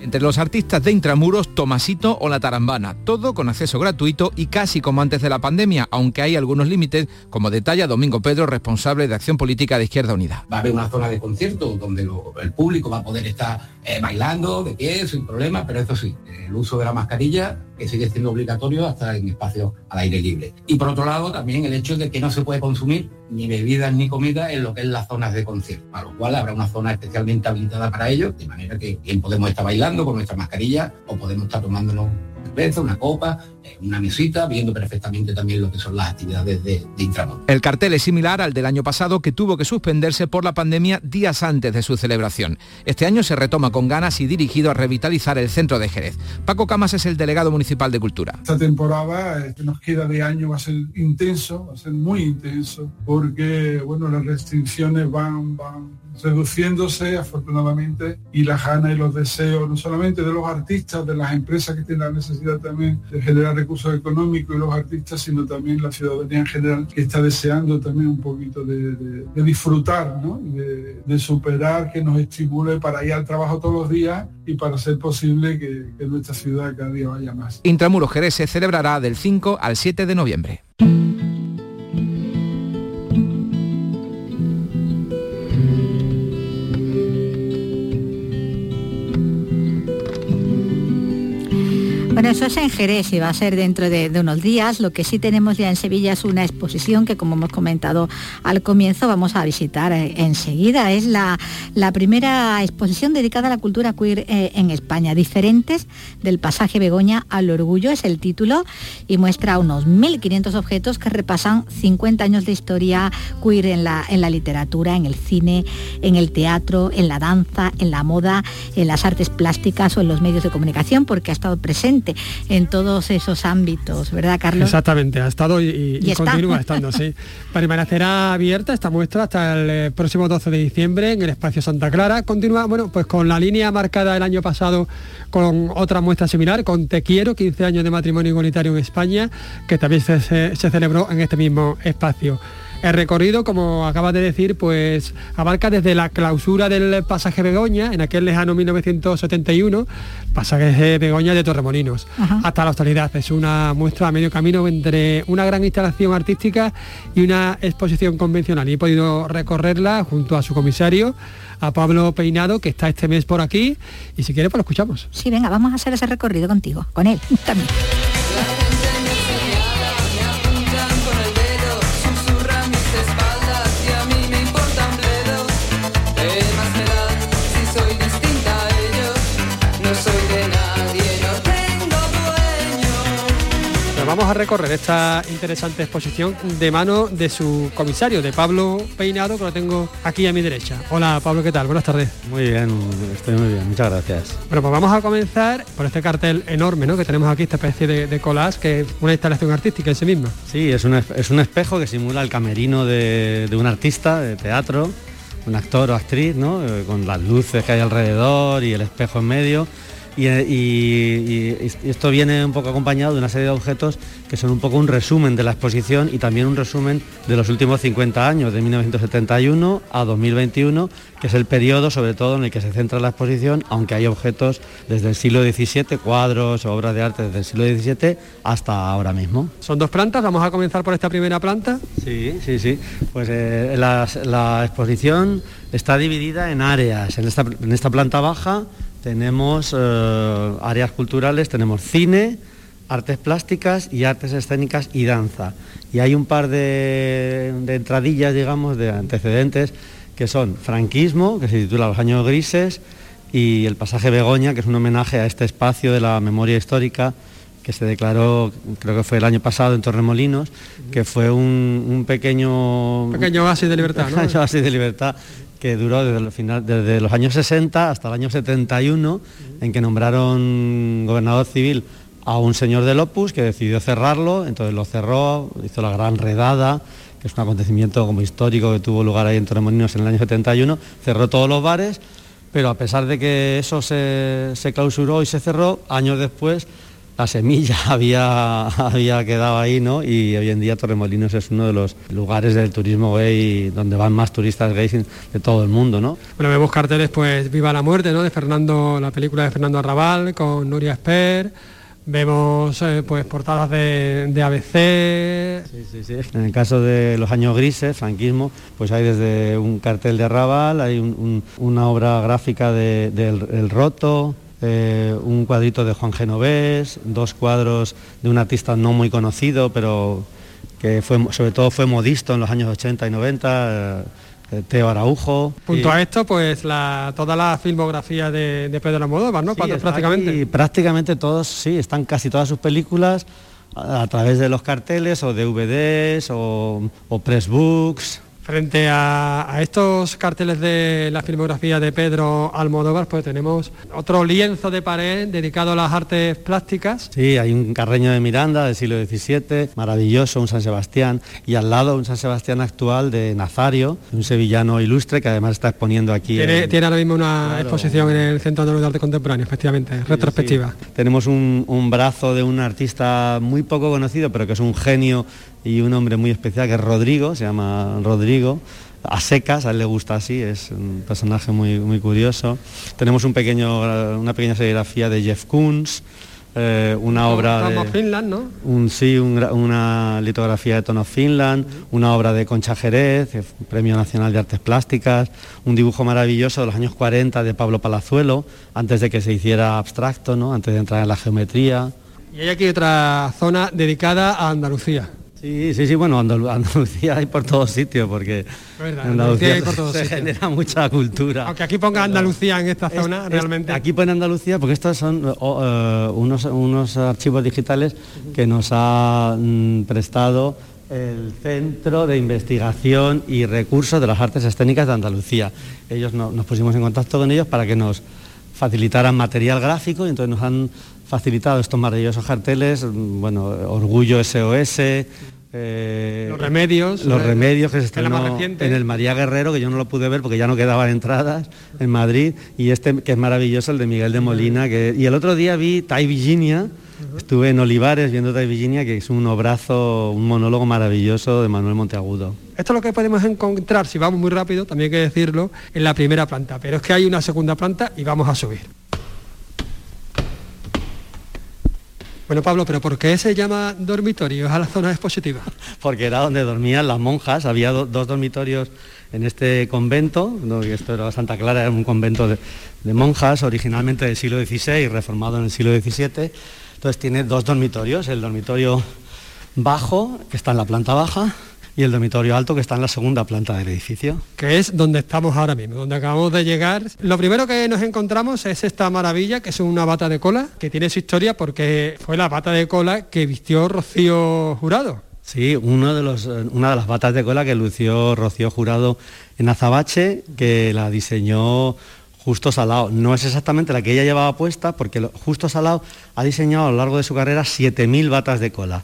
Entre los artistas de Intramuros, Tomasito o La Tarambana, todo con acceso gratuito y casi como antes de la pandemia, aunque hay algunos límites, como detalla Domingo Pedro, responsable de Acción Política de Izquierda Unida. Va a haber una zona de concierto donde el público va a poder estar eh, bailando de pie, sin problema, pero eso sí, el uso de la mascarilla que sigue siendo obligatorio hasta en espacios al aire libre. Y por otro lado, también el hecho de que no se puede consumir ni bebidas ni comida en lo que es las zonas de concierto, a lo cual habrá una zona especialmente habilitada para ello, de manera que bien podemos estar bailando con nuestra mascarilla o podemos estar tomándonos una copa, eh, una mesita, viendo perfectamente también lo que son las actividades de, de El cartel es similar al del año pasado que tuvo que suspenderse por la pandemia días antes de su celebración. Este año se retoma con ganas y dirigido a revitalizar el centro de Jerez. Paco Camas es el delegado municipal de Cultura. Esta temporada que nos queda de año va a ser intenso, va a ser muy intenso, porque bueno, las restricciones van, van reduciéndose afortunadamente y las ganas y los deseos no solamente de los artistas, de las empresas que tienen la necesidad también de generar recursos económicos y los artistas, sino también la ciudadanía en general que está deseando también un poquito de, disfrutar, ¿no? de, superar, que nos estimule para ir al trabajo todos los días y para hacer posible que, que nuestra ciudad cada día vaya más. Intramuros Jerez se celebrará del 5 al 7 de noviembre. Bueno, eso es en Jerez y va a ser dentro de, unos días. Lo que sí tenemos ya en Sevilla es una exposición que, como hemos comentado al comienzo, vamos a visitar eh, enseguida. Es la, primera exposición dedicada a la cultura queer eh, en España. Diferentes del pasaje Begoña al orgullo es el título y muestra unos 1.500 objetos que repasan 50 años de historia queer en la literatura, en el cine, en el teatro, en la danza, en la moda, en las artes plásticas o en los medios de comunicación, porque ha estado presente en todos esos ámbitos, ¿verdad, Carlos? Exactamente, ha estado y, continúa estando, sí. Permanecerá abierta esta muestra hasta el eh, próximo 12 de diciembre en el espacio Santa Clara. Continúa, bueno, pues con la línea marcada el año pasado con otra muestra similar, con Te Quiero, 15 años de matrimonio igualitario en España, que también se celebró en este mismo espacio. El recorrido, como acabas de decir, pues abarca desde la clausura del pasaje Begoña, en aquel lejano 1971, pasaje Begoña de Torremolinos, hasta la actualidad. Es una muestra a medio camino entre una gran instalación artística y una exposición convencional. Y he podido recorrerla junto a su comisario, a Pablo Peinado, que está este mes por aquí. Y si quiere, pues lo escuchamos. Sí, venga, vamos a hacer ese recorrido contigo, con él también. Vamos a recorrer esta interesante exposición de mano de su comisario, de Pablo Peinado, que lo tengo aquí a mi derecha. Hola Pablo, ¿qué tal? Buenas tardes. Muy bien, estoy muy bien, muchas gracias. Bueno, pues vamos a comenzar por este cartel enorme ¿no? que tenemos aquí, esta especie de, de collage, que es una instalación artística en sí misma. Sí, es un, es un espejo que simula el camerino de, de un artista de teatro, un actor o actriz, ¿no? Eh, con las luces que hay alrededor y el espejo en medio y, esto viene un poco acompañado de una serie de objetos que son un poco un resumen de la exposición y también un resumen de los últimos 50 años, de 1971 a 2021, que es el periodo sobre todo en el que se centra la exposición, aunque hay objetos desde el siglo XVII, cuadros obras de arte desde el siglo XVII hasta ahora mismo. Son dos plantas, vamos a comenzar por esta primera planta. Sí, sí, sí. Pues eh, la, exposición está dividida en áreas. En esta, en esta planta baja tenemos eh, áreas culturales, tenemos cine, artes plásticas y artes escénicas y danza. Y hay un par de, entradillas, digamos, de antecedentes que son franquismo, que se titula Los años grises, y el pasaje Begoña, que es un homenaje a este espacio de la memoria histórica que se declaró, creo que fue el año pasado en Torremolinos, que fue un, pequeño... Pequeño oasis de libertad, ¿no? oasis de libertad que duró desde, final, desde los años 60 hasta el año 71, en que nombraron gobernador civil a un señor del Opus que decidió cerrarlo, entonces lo cerró, hizo la gran redada, que es un acontecimiento como histórico que tuvo lugar ahí en Torremolinos en el año 71, cerró todos los bares, pero a pesar de que eso se, se clausuró y se cerró, años después la semilla había, había quedado ahí, ¿no? Y hoy en día Torremolinos es uno de los lugares del turismo gay donde van más turistas gays de todo el mundo, ¿no? Bueno, vemos carteles, pues, Viva la muerte, ¿no? De Fernando, la película de Fernando Arrabal con Nuria Esper. Vemos eh, pues portadas de, de ABC. Sí, sí, sí. En el caso de los años grises, franquismo, pues hay desde un cartel de Arrabal, hay un- un- una obra gráfica de- del El Roto, eh, un cuadrito de Juan Genovés, dos cuadros de un artista no muy conocido, pero que fue, sobre todo fue modisto en los años 80 y 90, eh, Teo Araujo. Junto Y- a esto, pues la, toda la filmografía de, de Pedro Almodóvar, ¿no? Sí, prácticamente. aquí, prácticamente todos, sí, están casi todas sus películas a, a través de los carteles o DVDs o, o pressbooks. Frente a, a estos carteles de la filmografía de Pedro Almodóvar, pues tenemos otro lienzo de pared dedicado a las artes plásticas. Sí, hay un Carreño de Miranda del siglo XVII, maravilloso, un San Sebastián, y al lado un San Sebastián actual de Nazario, un sevillano ilustre que además está exponiendo aquí. Tiene, en- tiene ahora mismo una Claro. exposición en el Centro de Arte Contemporáneo, efectivamente, retrospectiva. Tenemos un, un brazo de un artista muy poco conocido, pero que es un genio y un hombre muy especial, que es Rodrigo, se llama Rodrigo. A secas, a él le gusta así, es un personaje muy, muy curioso. Tenemos un pequeño, una pequeña serigrafía de Jeff Koons, eh, una obra de... Finland, ¿no? Un, sí, un una litografía de Tono Finland, una obra de Concha Jerez, eh, Premio Nacional de Artes Plásticas, un dibujo maravilloso de los años 40 de Pablo Palazuelo, antes de que se hiciera abstracto, ¿no? antes de entrar en la geometría. Y hay aquí otra zona dedicada a Andalucía. Sí, sí, sí, bueno, Andalu- Andalucía hay por todos sitios, porque verdad, Andalucía hay por todos se sitios. genera mucha cultura. Aunque aquí ponga Andalucía en esta zona, Es- realmente. Aquí pone Andalucía porque estos son eh, unos, unos archivos digitales que nos ha mm, prestado el Centro de Investigación y Recursos de las Artes Escénicas de Andalucía. Ellos no- nos pusimos en contacto con ellos para que nos facilitaran material gráfico y entonces nos han facilitado estos maravillosos carteles, bueno, Orgullo SOS, eh, Los remedios, los eh, remedios que se estrenó en el María Guerrero, que yo no lo pude ver porque ya no quedaban entradas en Madrid, y este que es maravilloso, el de Miguel de Molina, que, y el otro día vi Tai Virginia, estuve en Olivares viendo Tai Virginia, que es un obrazo, un monólogo maravilloso de Manuel Monteagudo. Esto es lo que podemos encontrar, si vamos muy rápido, también hay que decirlo, en la primera planta. Pero es que hay una segunda planta y vamos a subir. Bueno, Pablo, pero ¿por qué se llama dormitorio a la zona expositiva? porque era donde dormían las monjas, había do- dos dormitorios en este convento, que esto era Santa Clara, era un convento de, de monjas, originalmente del siglo XVI, reformado en el siglo XVII, entonces tiene dos dormitorios, el dormitorio bajo, que está en la planta baja, y el dormitorio alto, que está en la segunda planta del edificio. que es donde estamos ahora mismo, donde acabamos de llegar. Lo primero que nos encontramos es esta maravilla, que es una bata de cola, que tiene su historia porque fue la bata de cola que vistió Rocío Jurado. Sí, uno de los, eh, una de las batas de cola que lució Rocío Jurado en Azabache, que la diseñó Justo Salao. No es exactamente la que ella llevaba puesta, porque Justo Salao ha diseñado a lo largo de su carrera 7.000 batas de cola.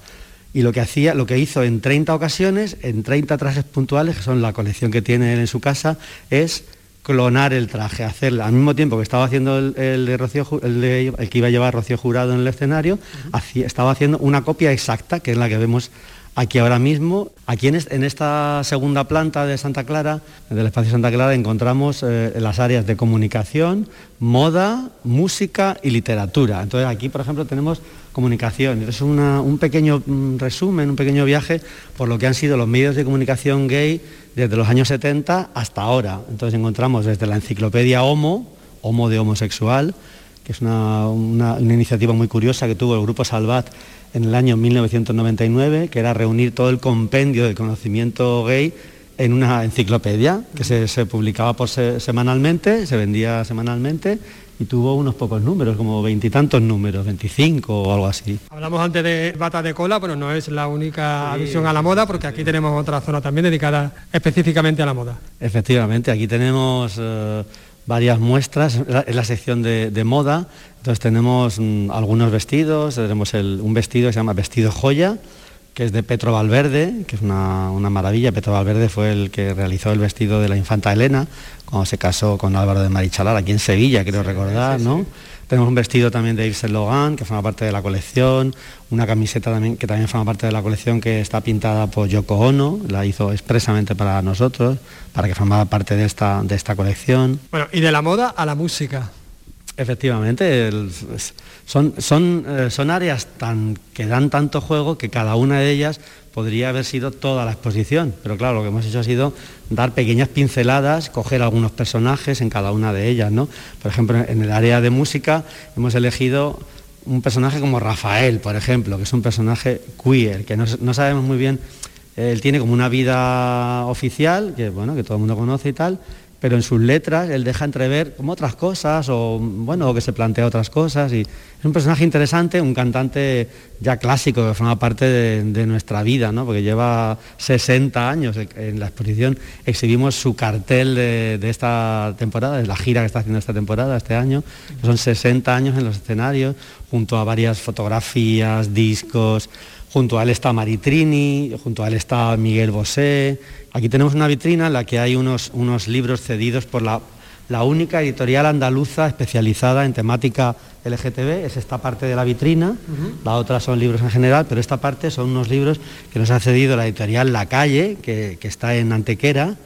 Y lo que hacía, lo que hizo en 30 ocasiones, en 30 trajes puntuales, que son la colección que tiene él en su casa, es clonar el traje, hacerla. Al mismo tiempo que estaba haciendo el, el de Rocío el, de- el que iba a llevar Rocío Jurado en el escenario, hacía- estaba haciendo una copia exacta, que es la que vemos aquí ahora mismo. Aquí en, est- en esta segunda planta de Santa Clara, del espacio Santa Clara, encontramos eh, las áreas de comunicación, moda, música y literatura. Entonces aquí, por ejemplo, tenemos comunicación. Es un pequeño mm, resumen, un pequeño viaje por lo que han sido los medios de comunicación gay desde los años 70 hasta ahora. Entonces encontramos desde la enciclopedia Homo, Homo de homosexual, que es una iniciativa muy curiosa que tuvo el Grupo Salvat en el año 1999, que era reunir todo el compendio del conocimiento gay en una enciclopedia que se, se publicaba por se- semanalmente, se vendía semanalmente y tuvo unos pocos números, como veintitantos números, 25 o algo así. Hablamos antes de bata de cola, pero no es la única alusión a la moda, porque aquí tenemos otra zona también dedicada específicamente a la moda. Efectivamente, aquí tenemos eh, varias muestras, en la sección de, moda, entonces tenemos mm, algunos vestidos, tenemos un vestido que se llama vestido joya, que es de Petro Valverde, que es una, maravilla. Petro Valverde fue el que realizó el vestido de la infanta Elena cuando se casó con Álvaro de Marichalar, aquí en Sevilla, quiero recordar, ¿no? Tenemos un vestido también de Yves Saint Laurent, que forma parte de la colección, una camiseta también, que también forma parte de la colección, que está pintada por Yoko Ono, la hizo expresamente para nosotros, para que formara parte de esta, de esta colección. Bueno, y de la moda a la música. Efectivamente, son, son, eh, son áreas que dan tanto juego que cada una de ellas podría haber sido toda la exposición, pero claro, lo que hemos hecho ha sido dar pequeñas pinceladas, coger algunos personajes en cada una de ellas, ¿no? Por ejemplo, en el área de música hemos elegido un personaje como Rafael, por ejemplo, que es un personaje queer, que no, no sabemos muy bien, él tiene como una vida oficial, que bueno, que todo el mundo conoce y tal, pero en sus letras él deja entrever como otras cosas o bueno, que se plantea otras cosas y es un personaje interesante, un cantante ya clásico que forma parte de, nuestra vida, ¿no? porque lleva 60 años en la exposición, exhibimos su cartel de, esta temporada, de la gira que está haciendo esta temporada, este año, son 60 años en los escenarios, junto a varias fotografías, discos, junto a él está Maritrini, junto a él está Miguel Bosé. Aquí tenemos una vitrina en la que hay unos, unos libros cedidos por la, la única editorial andaluza especializada en temática LGTB, es esta parte de la vitrina, la otra son libros en general, pero esta parte son unos libros que nos ha cedido la editorial La Calle, que, que está en Antequera,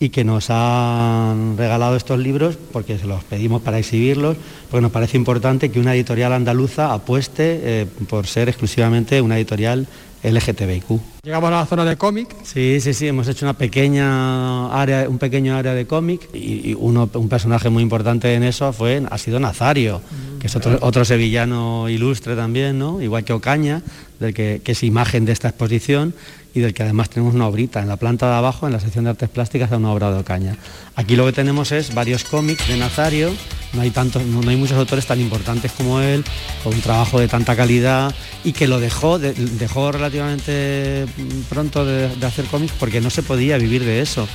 y que nos han regalado estos libros porque se los pedimos para exhibirlos, porque nos parece importante que una editorial andaluza apueste eh, por ser exclusivamente una editorial LGTBIQ. Llegamos a la zona de cómic. Sí, sí, sí, hemos hecho una pequeña área, un pequeño área de cómic y, uno, un personaje muy importante en eso fue, ha sido Nazario, que es otro, otro, sevillano ilustre también, ¿no? igual que Ocaña, del que, que es imagen de esta exposición y del que además tenemos una obrita. En la planta de abajo, en la sección de artes plásticas, hay una obra de Ocaña. Aquí lo que tenemos es varios cómics de Nazario, no hay, tantos, no, hay muchos autores tan importantes como él, con un trabajo de tanta calidad y que lo dejó, dejó relativamente pronto de, hacer cómics porque no se podía vivir de eso.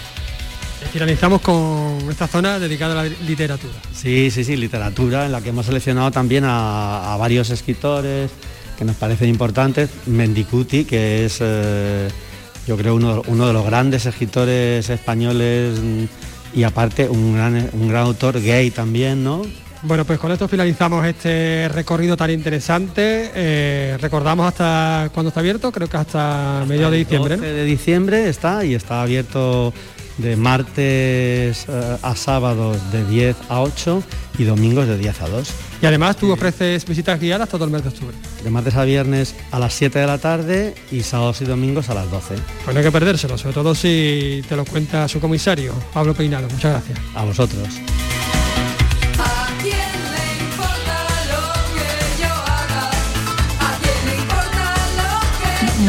Finalizamos con esta zona dedicada a la literatura. Sí, sí, sí, literatura, en la que hemos seleccionado también a varios escritores, que nos parecen importantes. Mendicuti, que es, eh, yo creo, uno, uno, de los grandes escritores españoles mm, y aparte un gran, un gran autor gay también, ¿no? Bueno, pues con esto finalizamos este recorrido tan interesante. Eh, recordamos hasta cuándo está abierto, creo que hasta mediados de diciembre. 12 de diciembre está y está abierto de martes eh, a sábados de 10 a 8 y domingos de 10 a 2. Y además tú ofreces visitas guiadas todo el mes de octubre. De martes a viernes a las 7 de la tarde y sábados y domingos a las 12. Pues no hay que perdérselo, sobre todo si te lo cuenta su comisario, Pablo Peinado. Muchas gracias. A vosotros.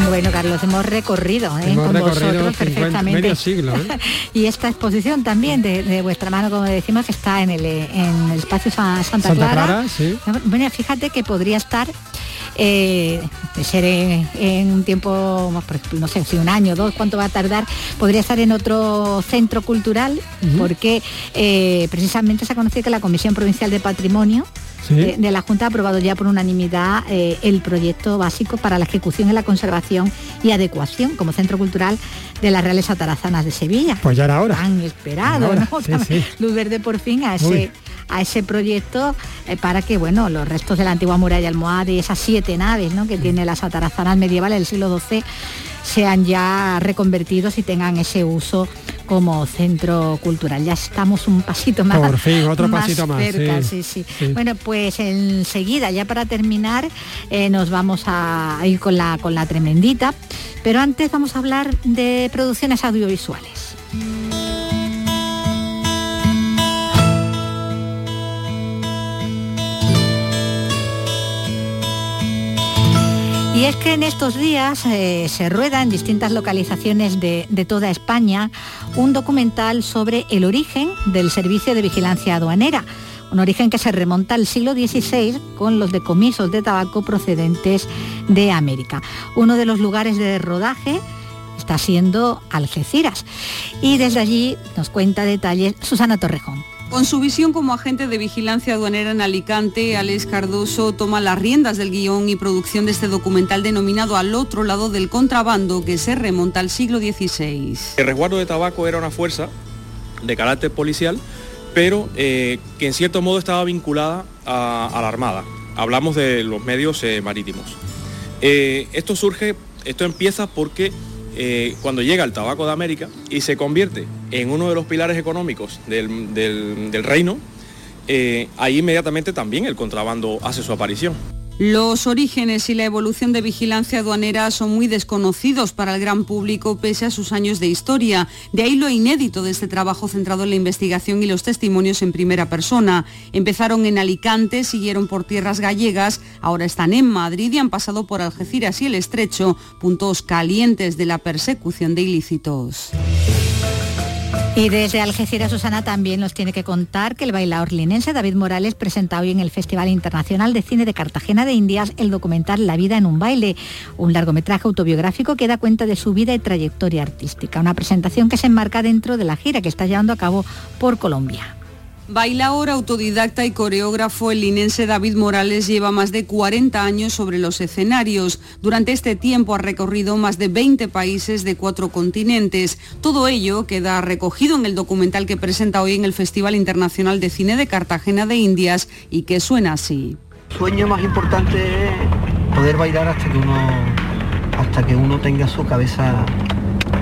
Bueno, Carlos, hemos recorrido ¿eh? con vosotros perfectamente. siglo, ¿eh? y esta exposición también de, vuestra mano, como decimos, que está en el, en el espacio Santa, Clara. Bueno, fíjate que podría estar eh, de ser en, un tiempo, no sé, si un año, dos, cuánto va a tardar, podría estar en otro centro cultural, porque precisamente se ha conocido que la Comisión Provincial de Patrimonio de, la Junta ha aprobado ya por unanimidad eh, el proyecto básico para la ejecución y la conservación y adecuación como centro cultural de las Reales Atarazanas de Sevilla. Pues ya era hora. Han esperado, ¿no? Luz verde por fin a ese, a ese proyecto eh, para que bueno, los restos de la antigua muralla almohade y esas siete naves ¿no? que tiene las atarazanas medievales del siglo XII sean ya reconvertidos y tengan ese uso como centro cultural. Ya estamos un pasito más. Por fin, otro pasito más. Cerca, sí. Sí, Bueno, pues enseguida, ya para terminar, eh, nos vamos a ir con la, con la tremendita. Pero antes vamos a hablar de producciones audiovisuales. Y es que en estos días eh, se rueda en distintas localizaciones de, toda España un documental sobre el origen del servicio de vigilancia aduanera, un origen que se remonta al siglo XVI con los decomisos de tabaco procedentes de América. Uno de los lugares de rodaje está siendo Algeciras y desde allí nos cuenta detalles Susana Torrejón. Con su visión como agente de vigilancia aduanera en Alicante, Alex Cardoso toma las riendas del guion y producción de este documental denominado Al otro lado del contrabando que se remonta al siglo XVI. El resguardo de tabaco era una fuerza de carácter policial, pero eh, que en cierto modo estaba vinculada a, la Armada. Hablamos de los medios eh, marítimos. Eh, esto surge, esto empieza porque cuando llega el tabaco de América y se convierte en uno de los pilares económicos del, reino, ahí inmediatamente también el contrabando hace su aparición. Los orígenes y la evolución de vigilancia aduanera son muy desconocidos para el gran público pese a sus años de historia. De ahí lo inédito de este trabajo centrado en la investigación y los testimonios en primera persona. Empezaron en Alicante, siguieron por tierras gallegas, ahora están en Madrid y han pasado por Algeciras y el Estrecho, puntos calientes de la persecución de ilícitos. Y desde Algeciras, Susana también nos tiene que contar que el bailador linense David Morales presenta hoy en el Festival Internacional de Cine de Cartagena de Indias el documental La vida en un baile, un largometraje autobiográfico que da cuenta de su vida y trayectoria artística, una presentación que se enmarca dentro de la gira que está llevando a cabo por Colombia. Bailaor, autodidacta y coreógrafo, el linense David Morales lleva más de 40 años sobre los escenarios. Durante este tiempo ha recorrido más de 20 países de cuatro continentes. Todo ello queda recogido en el documental que presenta hoy en el Festival Internacional de Cine de Cartagena de Indias y que suena así. El sueño más importante es poder bailar hasta que uno, hasta que uno tenga su cabeza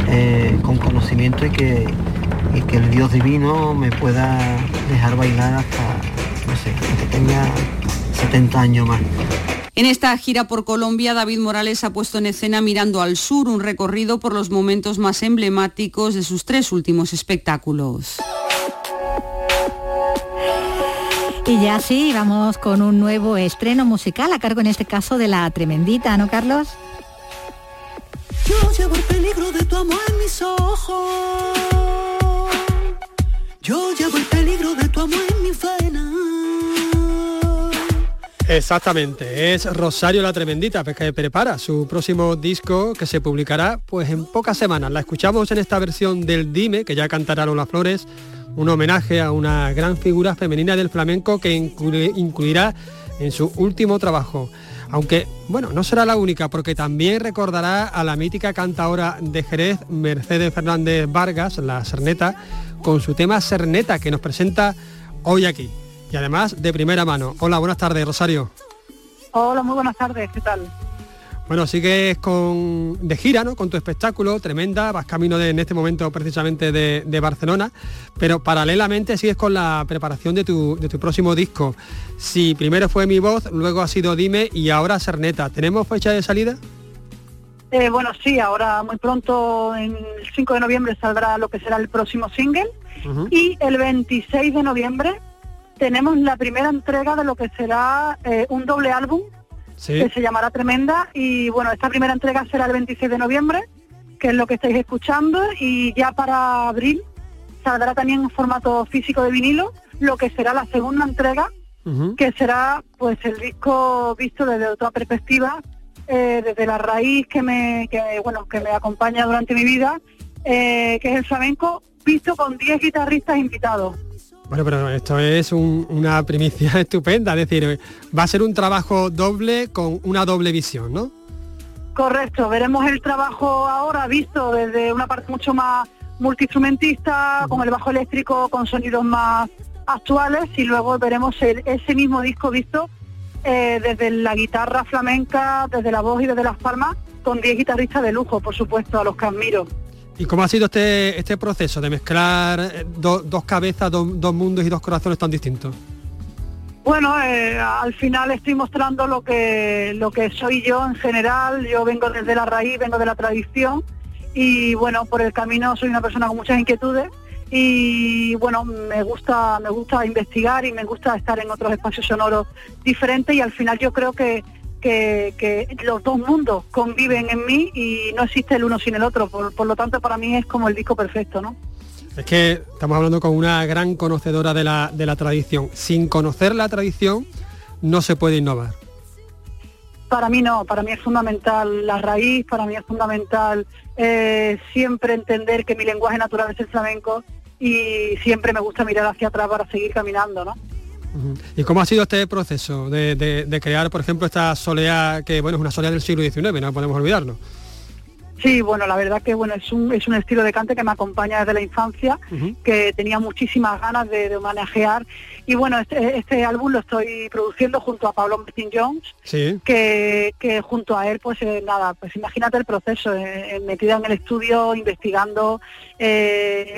eh, con conocimiento y que y que el Dios divino me pueda dejar bailar hasta, no sé, que tenga 70 años más. En esta gira por Colombia, David Morales ha puesto en escena Mirando al Sur, un recorrido por los momentos más emblemáticos de sus tres últimos espectáculos. Y ya sí, vamos con un nuevo estreno musical, a cargo en este caso de la Tremendita, ¿no, Carlos? Yo llevo el peligro de tu amor en mis ojos. Yo llevo el peligro de tu amor en mi vena. Exactamente, es Rosario la Tremendita, pues que prepara su próximo disco que se publicará pues en pocas semanas. La escuchamos en esta versión del Dime, que ya cantará Lola Flores, un homenaje a una gran figura femenina del flamenco que incluirá en su último trabajo. Aunque, bueno, no será la única, porque también recordará a la mítica cantadora de Jerez, Mercedes Fernández Vargas, la Cerneta, con su tema Cerneta, que nos presenta hoy aquí. Y además de primera mano. Hola, buenas tardes, Rosario. Hola, muy buenas tardes, ¿qué tal? Bueno, sigues con, de gira, ¿no? Con tu espectáculo, tremenda, vas camino de, en este momento precisamente de, Barcelona, pero paralelamente sigues con la preparación de tu, de tu próximo disco. Si primero fue Mi Voz, luego ha sido Dime y ahora Cerneta. ¿Tenemos fecha de salida? Eh, bueno, sí, ahora muy pronto, en el 5 de noviembre, saldrá lo que será el próximo single. Y el 26 de noviembre tenemos la primera entrega de lo que será eh, un doble álbum que se llamará Tremenda. Y bueno, esta primera entrega será el 26 de noviembre, que es lo que estáis escuchando. Y ya para abril saldrá también en formato físico de vinilo, lo que será la segunda entrega, que será pues el disco visto desde otra perspectiva eh, desde la raíz que me, bueno, que me acompaña durante mi vida, eh, que es el flamenco, visto con 10 guitarristas invitados. Bueno, pero esto es una primicia estupenda, es decir, va a ser un trabajo doble con una doble visión, ¿no? Correcto, veremos el trabajo ahora visto desde una parte mucho más multiinstrumentista, con el bajo eléctrico, con sonidos más actuales y luego veremos ese mismo disco visto eh, desde la guitarra flamenca, desde la voz y desde las palmas, con 10 guitarristas de lujo, por supuesto, a los que admiro. ¿Y cómo ha sido este, este proceso de mezclar eh, dos cabezas, dos mundos y dos corazones tan distintos? Bueno, eh, al final estoy mostrando lo que, lo que soy yo en general. Yo vengo desde la raíz, vengo de la tradición y bueno, por el camino soy una persona con muchas inquietudes y bueno, me gusta, me gusta investigar y me gusta estar en otros espacios sonoros diferentes y al final yo creo que, que, los dos mundos conviven en mí y no existe el uno sin el otro, por, lo tanto para mí es como el disco perfecto, ¿no? Es que estamos hablando con una gran conocedora de la, de la tradición. Sin conocer la tradición no se puede innovar. Para mí no, para mí es fundamental la raíz, para mí es fundamental eh, siempre entender que mi lenguaje natural es el flamenco y siempre me gusta mirar hacia atrás para seguir caminando, ¿no? ¿Y cómo ha sido este proceso de, crear, por ejemplo, esta soleá que, bueno, es una soleá del siglo XIX, no podemos olvidarlo? Sí, bueno, la verdad que bueno es un, es un estilo de cante que me acompaña desde la infancia, que tenía muchísimas ganas de, de homenajear. Y bueno, este, este, álbum lo estoy produciendo junto a Pablo Martin Jones, que, que, junto a él, pues eh, nada, pues imagínate el proceso, eh, eh, metida en el estudio, investigando,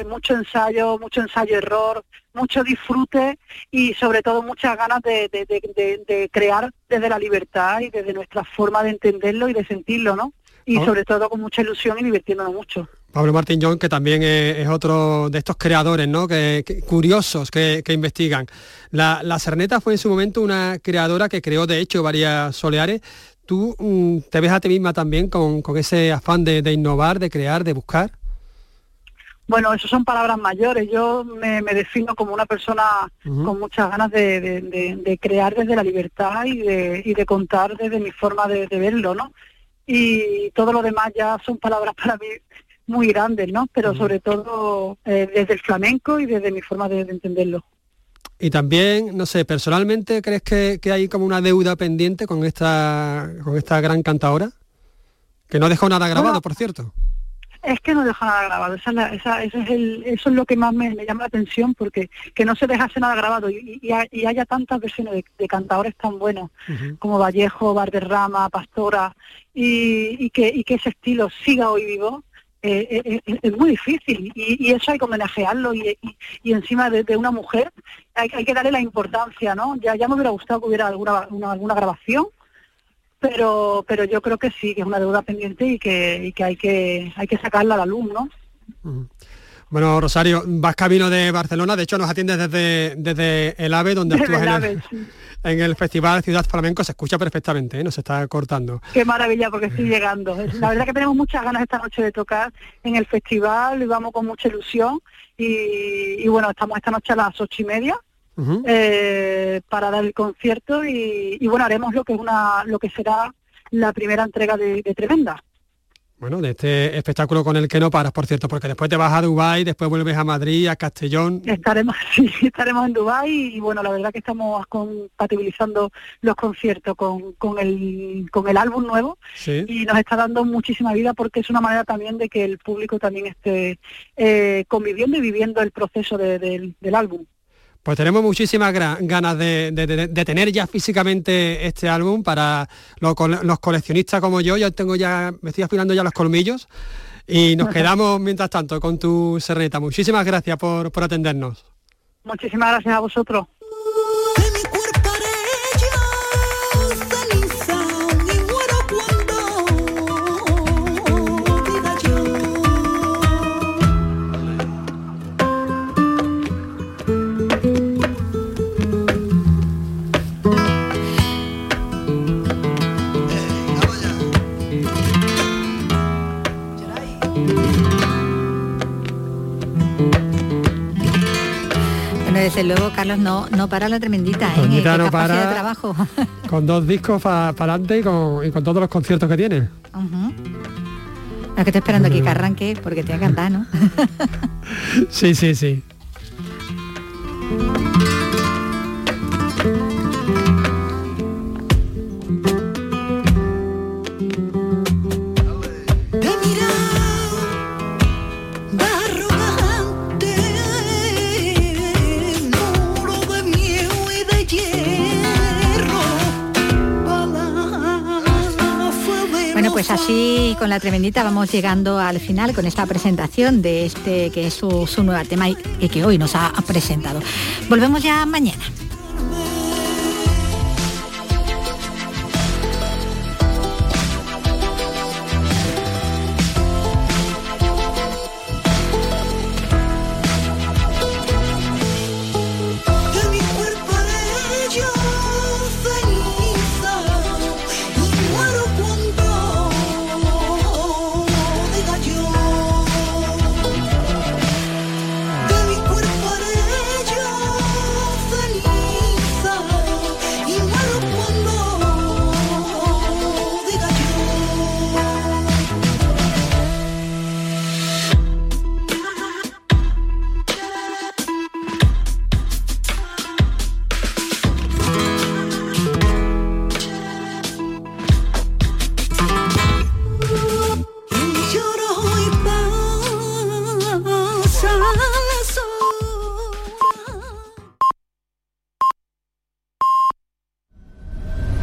mucho ensayo, mucho ensayo-error, mucho disfrute y sobre todo muchas ganas de, de crear desde la libertad y desde nuestra forma de entenderlo y de sentirlo, ¿no? Y sobre todo con mucha ilusión y divirtiéndonos mucho. Pablo Martín John, que también es, otro de estos creadores, ¿no? Que, curiosos que, investigan. La, la Cerneta fue en su momento una creadora que creó, de hecho, varias soleares. ¿Tú mm, te ves a ti misma también con, ese afán de, innovar, de crear, de buscar? Bueno, eso son palabras mayores. Yo me, defino como una persona con muchas ganas de, crear desde la libertad y de, y de contar desde mi forma de, verlo, ¿no? Y todo lo demás ya son palabras para mí muy grandes, ¿no? Pero sobre todo eh, desde el flamenco y desde mi forma de, entenderlo. Y también, no sé, personalmente, ¿crees que, hay como una deuda pendiente con esta, con esta gran cantadora? Que no dejó nada grabado, por cierto. Es que no dejó nada grabado, esa, esa, es el, eso es lo que más me, llama la atención, porque que no se dejase nada grabado y, y, haya tantas versiones de, de cantadores tan buenos como Vallejo, Barderrama, Pastora, y, que, y que ese estilo siga hoy vivo, eh, eh, eh, es muy difícil. Y, eso hay que homenajearlo y, encima de, una mujer hay, hay, que darle la importancia, ¿no? Ya, ya me hubiera gustado que hubiera alguna, alguna grabación pero pero yo creo que sí, que es una deuda pendiente y que, y que hay que hay que sacarla a la luz, ¿no? Bueno, Rosario, vas camino de Barcelona, de hecho nos atiendes desde, desde el AVE, donde actúas en, el, Festival Ciudad Flamenco, se escucha perfectamente, ¿eh? nos está cortando. Qué maravilla, porque estoy llegando. La verdad que tenemos muchas ganas esta noche de tocar en el festival, y vamos con mucha ilusión, y, y bueno, estamos esta noche a las ocho y media, eh, para dar el concierto y, bueno haremos lo que es una lo que será la primera entrega de, Tremenda. Bueno, de este espectáculo con el que no paras, por cierto, porque después te vas a Dubái, después vuelves a Madrid, a Castellón. Estaremos, sí, estaremos en Dubái y bueno, la verdad que estamos compatibilizando los conciertos con, con, el, con el álbum nuevo y nos está dando muchísima vida porque es una manera también de que el público también esté eh, conviviendo y viviendo el proceso del álbum. Pues tenemos muchísimas ganas de, tener ya físicamente este álbum para los, coleccionistas como yo. Yo tengo ya, me estoy afilando ya los colmillos y nos quedamos mientras tanto con tu serreta. Muchísimas gracias por, por atendernos. Muchísimas gracias a vosotros. Desde luego, Carlos, no, no para la tremendita, ¿eh? no para, de trabajo. Con dos discos para adelante y con, y con, todos los conciertos que tiene. Lo que estoy esperando aquí que arranque porque te que cantar, ¿no? sí, sí, sí. Así con la tremendita vamos llegando al final con esta presentación de este que es su, nuevo tema y que hoy nos ha presentado. Volvemos ya mañana.